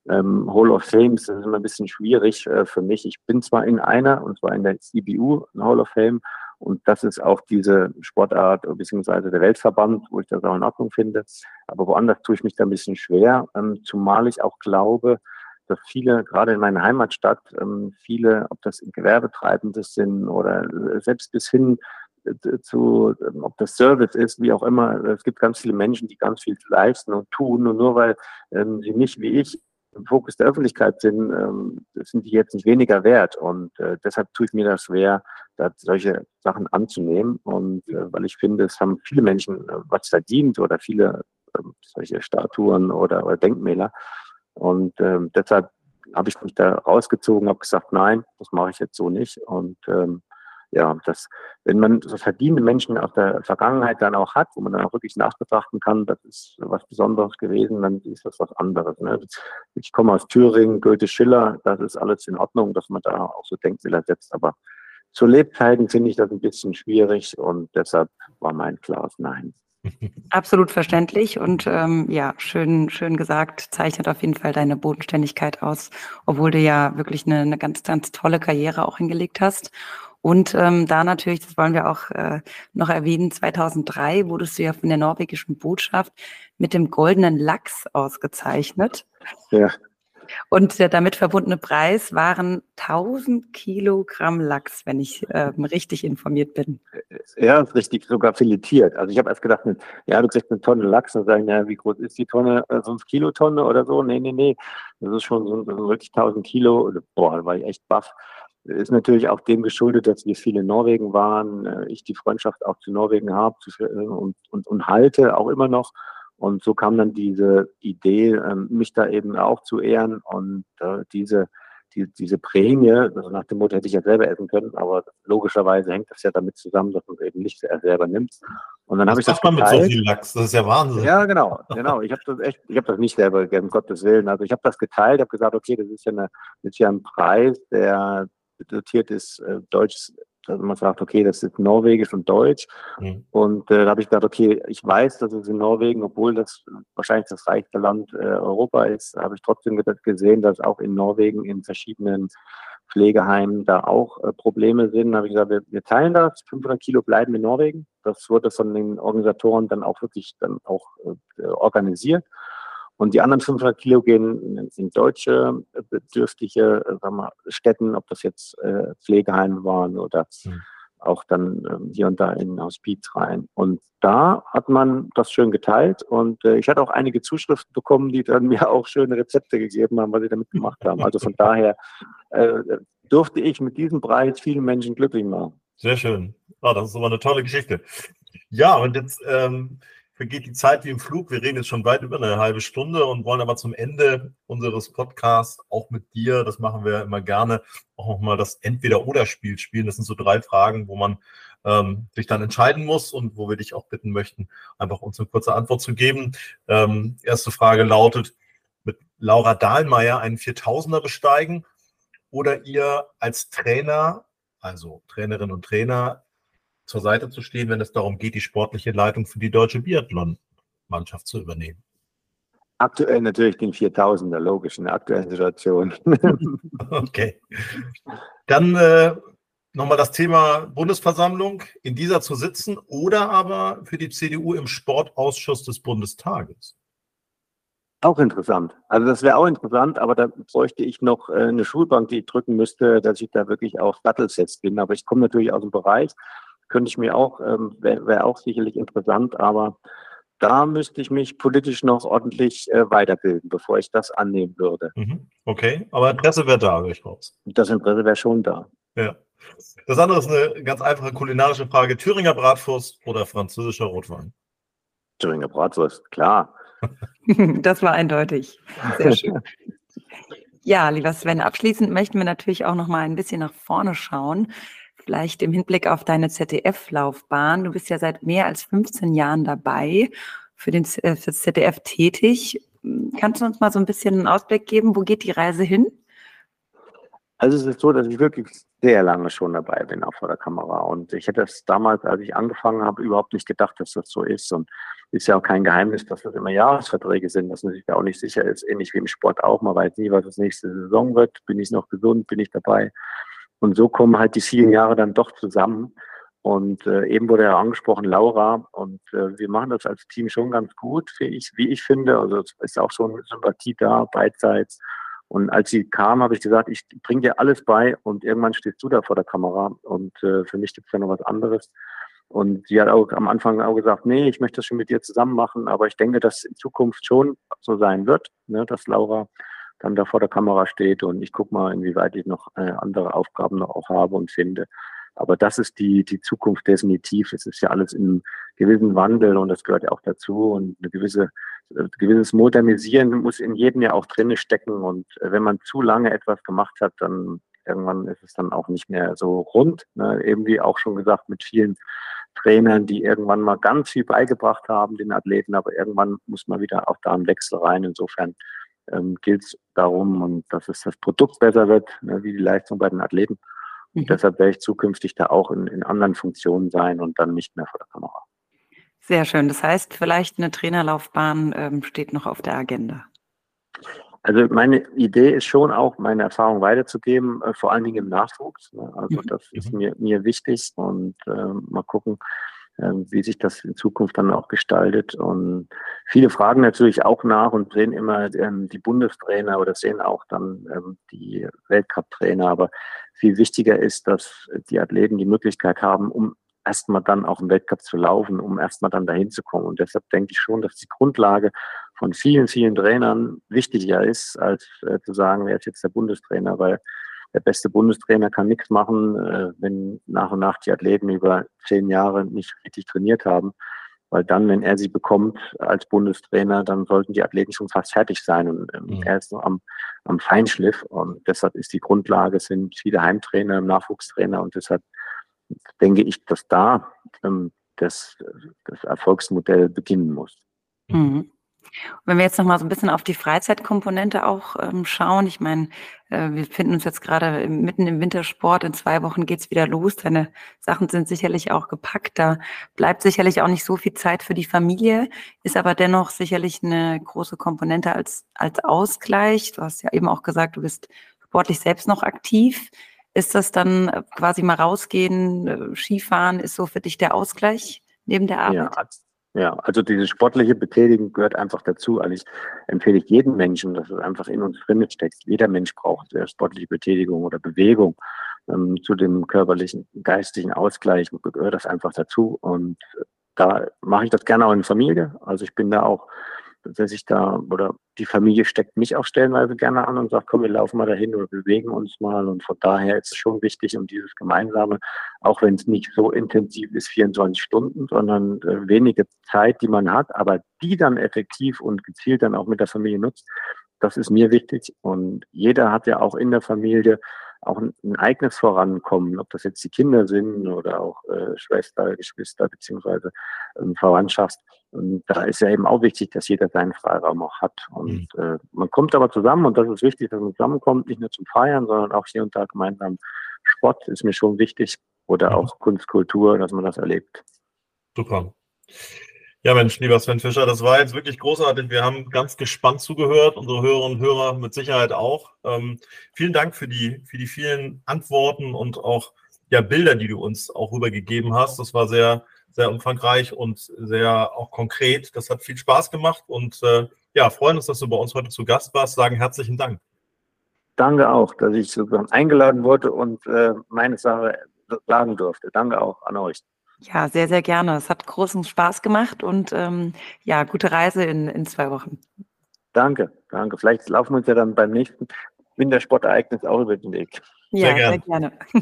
ähm, Hall of Fames. Das ist immer ein bisschen schwierig äh, für mich. Ich bin zwar in einer, und zwar in der CBU Hall of Fame und das ist auch diese Sportart beziehungsweise der Weltverband, wo ich das auch in Ordnung finde. Aber woanders tue ich mich da ein bisschen schwer, ähm, zumal ich auch glaube, dass viele, gerade in meiner Heimatstadt, ähm, viele, ob das Gewerbetreibende sind oder äh, selbst bis hin äh, zu, ähm, ob das Service ist, wie auch immer, es gibt ganz viele Menschen, die ganz viel leisten und tun und nur weil ähm, sie nicht wie ich im Fokus der Öffentlichkeit sind, sind die jetzt nicht weniger wert. Und äh, deshalb tue ich mir das schwer, da solche Sachen anzunehmen. Und äh, weil ich finde, es haben viele Menschen äh, was verdient oder viele äh, solche Statuen oder, oder Denkmäler und ähm, deshalb habe ich mich da rausgezogen, habe gesagt, nein, das mache ich jetzt so nicht. Und ähm, ja, das, wenn man so verdiente Menschen aus der Vergangenheit dann auch hat, wo man dann auch wirklich nachbetrachten kann, das ist was Besonderes gewesen, dann ist das was anderes. Ne? Ich komme aus Thüringen, Goethe, Schiller, das ist alles in Ordnung, dass man da auch so Denkmäler setzt. Aber zu Lebzeiten finde ich das ein bisschen schwierig und deshalb war mein klares Nein. Absolut verständlich und ähm, ja, schön, schön gesagt, zeichnet auf jeden Fall deine Bodenständigkeit aus, obwohl du ja wirklich eine, eine ganz, ganz tolle Karriere auch hingelegt hast. Und ähm, da natürlich, das wollen wir auch äh, noch erwähnen, 2003 wurdest du ja von der norwegischen Botschaft mit dem goldenen Lachs ausgezeichnet. Ja. Und der damit verbundene Preis waren 1000 Kilogramm Lachs, wenn ich ähm, richtig informiert bin. Ja, richtig, sogar filetiert. Also ich habe erst gedacht, ja, du kriegst eine Tonne Lachs und sagen, ja, wie groß ist die Tonne? Äh, 5 Kilotonne oder so? Nee, nee, nee. Das ist schon so, so wirklich 1000 Kilo. Boah, da war ich echt baff. Ist natürlich auch dem geschuldet, dass wir viele in Norwegen waren, äh, ich die Freundschaft auch zu Norwegen habe äh, und, und, und halte auch immer noch. Und so kam dann diese Idee, ähm, mich da eben auch zu ehren und äh, diese, die, diese Prämie, also nach dem Motto hätte ich ja selber essen können, aber logischerweise hängt das ja damit zusammen, dass man es eben nicht selber nimmt. Und dann habe ich das man geteilt. mit so viel Lachs, das ist ja Wahnsinn. Ja, genau, genau. Ich habe das echt, ich habe das nicht selber gegessen, um Gottes Willen. Also ich habe das geteilt, habe gesagt, okay, das ist ja eine, das ist ja ein Preis, der dotiert ist äh, deutsches dass man sagt, okay, das ist Norwegisch und Deutsch. Mhm. Und äh, da habe ich gedacht, okay, ich weiß, dass es in Norwegen, obwohl das wahrscheinlich das reichste Land äh, Europa ist, habe ich trotzdem gesehen, dass auch in Norwegen in verschiedenen Pflegeheimen da auch äh, Probleme sind. Da habe ich gesagt, wir, wir, teilen das, 500 Kilo bleiben in Norwegen. Das wurde von den Organisatoren dann auch wirklich dann auch äh, organisiert. Und die anderen 500 Kilo gehen in deutsche äh, bedürftige äh, sagen wir, Städten, ob das jetzt äh, Pflegeheime waren oder mhm. auch dann ähm, hier und da in Hospiz rein. Und da hat man das schön geteilt und äh, ich hatte auch einige Zuschriften bekommen, die dann [laughs] mir auch schöne Rezepte gegeben haben, was sie damit gemacht haben. Also von daher äh, durfte ich mit diesem Preis vielen Menschen glücklich machen. Sehr schön. Oh, das ist aber eine tolle Geschichte. Ja, und jetzt ähm, vergeht die Zeit wie im Flug. Wir reden jetzt schon weit über eine halbe Stunde und wollen aber zum Ende unseres Podcasts auch mit dir, das machen wir immer gerne, auch nochmal das Entweder-Oder-Spiel spielen. Das sind so drei Fragen, wo man ähm, sich dann entscheiden muss und wo wir dich auch bitten möchten, einfach uns eine kurze Antwort zu geben. Ähm, erste Frage lautet, mit Laura Dahlmeier einen 4000er besteigen oder ihr als Trainer, also Trainerin und Trainer, zur Seite zu stehen, wenn es darum geht, die sportliche Leitung für die deutsche Biathlon-Mannschaft zu übernehmen? Aktuell natürlich den 4000er, logisch, in der aktuellen Situation. [laughs] [laughs] okay. Dann äh, nochmal das Thema Bundesversammlung, in dieser zu sitzen oder aber für die CDU im Sportausschuss des Bundestages. Auch interessant. Also das wäre auch interessant, aber da bräuchte ich noch äh, eine Schulbank, die ich drücken müsste, dass ich da wirklich auch sattelsetzt bin. Aber ich komme natürlich aus dem Bereich, könnte ich mir auch, ähm, wäre wär auch sicherlich interessant, aber da müsste ich mich politisch noch ordentlich äh, weiterbilden, bevor ich das annehmen würde. Mhm. Okay, aber Interesse wäre da, höre ich raus. Das Interesse wäre schon da. Ja. Das andere ist eine ganz einfache kulinarische Frage. Thüringer Bratwurst oder französischer Rotwein? Thüringer Bratwurst, klar. [laughs] Das war eindeutig. Sehr schön. Ja, lieber Sven, abschließend möchten wir natürlich auch noch mal ein bisschen nach vorne schauen. Vielleicht im Hinblick auf deine ZDF-Laufbahn. Du bist ja seit mehr als 15 Jahren dabei, für, den, äh, für das ZDF tätig. Kannst du uns mal so ein bisschen einen Ausblick geben? Wo geht die Reise hin? Also es ist so, dass ich wirklich sehr lange schon dabei bin, auch vor der Kamera. Und ich hätte es damals, als ich angefangen habe, überhaupt nicht gedacht, dass das so ist. Und ist ja auch kein Geheimnis, dass das immer Jahresverträge sind, dass man sich da auch nicht sicher ist, ähnlich wie im Sport auch. Man weiß nie, was das nächste Saison wird. Bin ich noch gesund? Bin ich dabei? Und so kommen halt die vielen Jahre dann doch zusammen. Und äh, eben wurde ja angesprochen, Laura. Und äh, wir machen das als Team schon ganz gut, wie ich, wie ich finde. Also es ist auch schon Sympathie da, beidseits. Und als sie kam, habe ich gesagt, ich bringe dir alles bei und irgendwann stehst du da vor der Kamera. Und äh, für mich gibt es ja noch was anderes. Und sie hat auch am Anfang auch gesagt, nee, ich möchte das schon mit dir zusammen machen, aber ich denke, dass in Zukunft schon so sein wird, ne, dass Laura dann da vor der Kamera steht und ich gucke mal, inwieweit ich noch äh, andere Aufgaben noch auch habe und finde. Aber das ist die, die Zukunft definitiv. Es ist ja alles in gewissen Wandel und das gehört ja auch dazu und eine gewisse, ein äh, gewisses Modernisieren muss in jedem ja auch drinne stecken und äh, wenn man zu lange etwas gemacht hat, dann irgendwann ist es dann auch nicht mehr so rund. Ne? Eben wie auch schon gesagt, mit vielen Trainern, die irgendwann mal ganz viel beigebracht haben, den Athleten, aber irgendwann muss man wieder auch da einen Wechsel rein. Insofern ähm, gilt es darum, und dass es das Produkt besser wird, ne, wie die Leistung bei den Athleten. Und mhm. deshalb werde ich zukünftig da auch in, in anderen Funktionen sein und dann nicht mehr vor der Kamera. Sehr schön. Das heißt, vielleicht eine Trainerlaufbahn ähm, steht noch auf der Agenda. Also meine Idee ist schon auch, meine Erfahrung weiterzugeben, äh, vor allen Dingen im Nachwuchs. Ne? Also mhm. das ist mir, mir wichtig und äh, mal gucken, wie sich das in Zukunft dann auch gestaltet. Und viele fragen natürlich auch nach und sehen immer ähm, die Bundestrainer oder sehen auch dann ähm, die Weltcup-Trainer. Aber viel wichtiger ist, dass die Athleten die Möglichkeit haben, um erstmal dann auch im Weltcup zu laufen, um erstmal dann dahin zu kommen. Und deshalb denke ich schon, dass die Grundlage von vielen, vielen Trainern wichtiger ist, als äh, zu sagen, wer ist jetzt der Bundestrainer, weil der beste Bundestrainer kann nichts machen, äh, wenn nach und nach die Athleten über zehn Jahre nicht richtig trainiert haben. Weil dann, wenn er sie bekommt als Bundestrainer, dann sollten die Athleten schon fast fertig sein. Und ähm, mhm. er ist noch am, am Feinschliff. Und deshalb ist die Grundlage, sind viele Heimtrainer, Nachwuchstrainer. Und deshalb denke ich, dass da ähm, das, das Erfolgsmodell beginnen muss. Mhm. Wenn wir jetzt noch mal so ein bisschen auf die Freizeitkomponente auch ähm, schauen, ich meine, äh, wir finden uns jetzt gerade mitten im Wintersport, in zwei Wochen geht's wieder los, deine Sachen sind sicherlich auch gepackt, da bleibt sicherlich auch nicht so viel Zeit für die Familie, ist aber dennoch sicherlich eine große Komponente als, als Ausgleich. Du hast ja eben auch gesagt, du bist sportlich selbst noch aktiv. Ist das dann äh, quasi mal rausgehen, äh, Skifahren, ist so für dich der Ausgleich neben der Arbeit? Ja, ja, also diese sportliche Betätigung gehört einfach dazu. Also ich empfehle ich jedem Menschen, dass es einfach in uns drin steckt. Jeder Mensch braucht äh, sportliche Betätigung oder Bewegung. Ähm, zu dem körperlichen, geistigen Ausgleich gehört das einfach dazu. Und da mache ich das gerne auch in Familie. Also ich bin da auch dass ich da, oder die Familie steckt mich auch stellenweise gerne an und sagt, komm, wir laufen mal dahin oder bewegen uns mal. Und von daher ist es schon wichtig, um dieses Gemeinsame, auch wenn es nicht so intensiv ist, 24 Stunden, sondern äh, wenige Zeit, die man hat, aber die dann effektiv und gezielt dann auch mit der Familie nutzt, das ist mir wichtig. Und jeder hat ja auch in der Familie auch ein, ein eigenes Vorankommen, ob das jetzt die Kinder sind oder auch äh, Schwester, Geschwister beziehungsweise ähm, Verwandtschaft. Und da ist ja eben auch wichtig, dass jeder seinen Freiraum auch hat. Und mhm. äh, man kommt aber zusammen und das ist wichtig, dass man zusammenkommt, nicht nur zum Feiern, sondern auch hier und da gemeinsam Sport ist mir schon wichtig oder mhm. auch Kunst, Kultur, dass man das erlebt. Super. Ja, Mensch, lieber Sven Fischer, das war jetzt wirklich großartig. Wir haben ganz gespannt zugehört, unsere Hörerinnen und Hörer mit Sicherheit auch. Ähm, vielen Dank für die, für die vielen Antworten und auch ja, Bilder, die du uns auch rübergegeben hast. Das war sehr, sehr umfangreich und sehr auch konkret. Das hat viel Spaß gemacht und äh, ja, freuen uns, dass du bei uns heute zu Gast warst. Sagen herzlichen Dank. Danke auch, dass ich sozusagen eingeladen wurde und äh, meine Sache sagen durfte. Danke auch an euch. Ja, sehr, sehr gerne. Es hat großen Spaß gemacht und ähm, ja, gute Reise in, in zwei Wochen. Danke, danke. Vielleicht laufen wir uns ja dann beim nächsten Wintersportereignis auch über den Weg. Ja, sehr, sehr gerne. [laughs]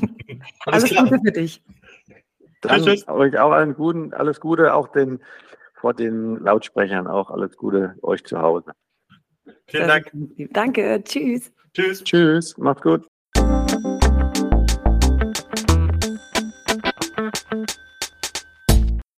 alles, alles Gute für dich. Dann tschüss, tschüss. euch auch allen Guten, alles Gute, auch den vor den Lautsprechern auch alles Gute euch zu Hause. Vielen Dank. Danke, tschüss. Tschüss. Tschüss, macht's gut.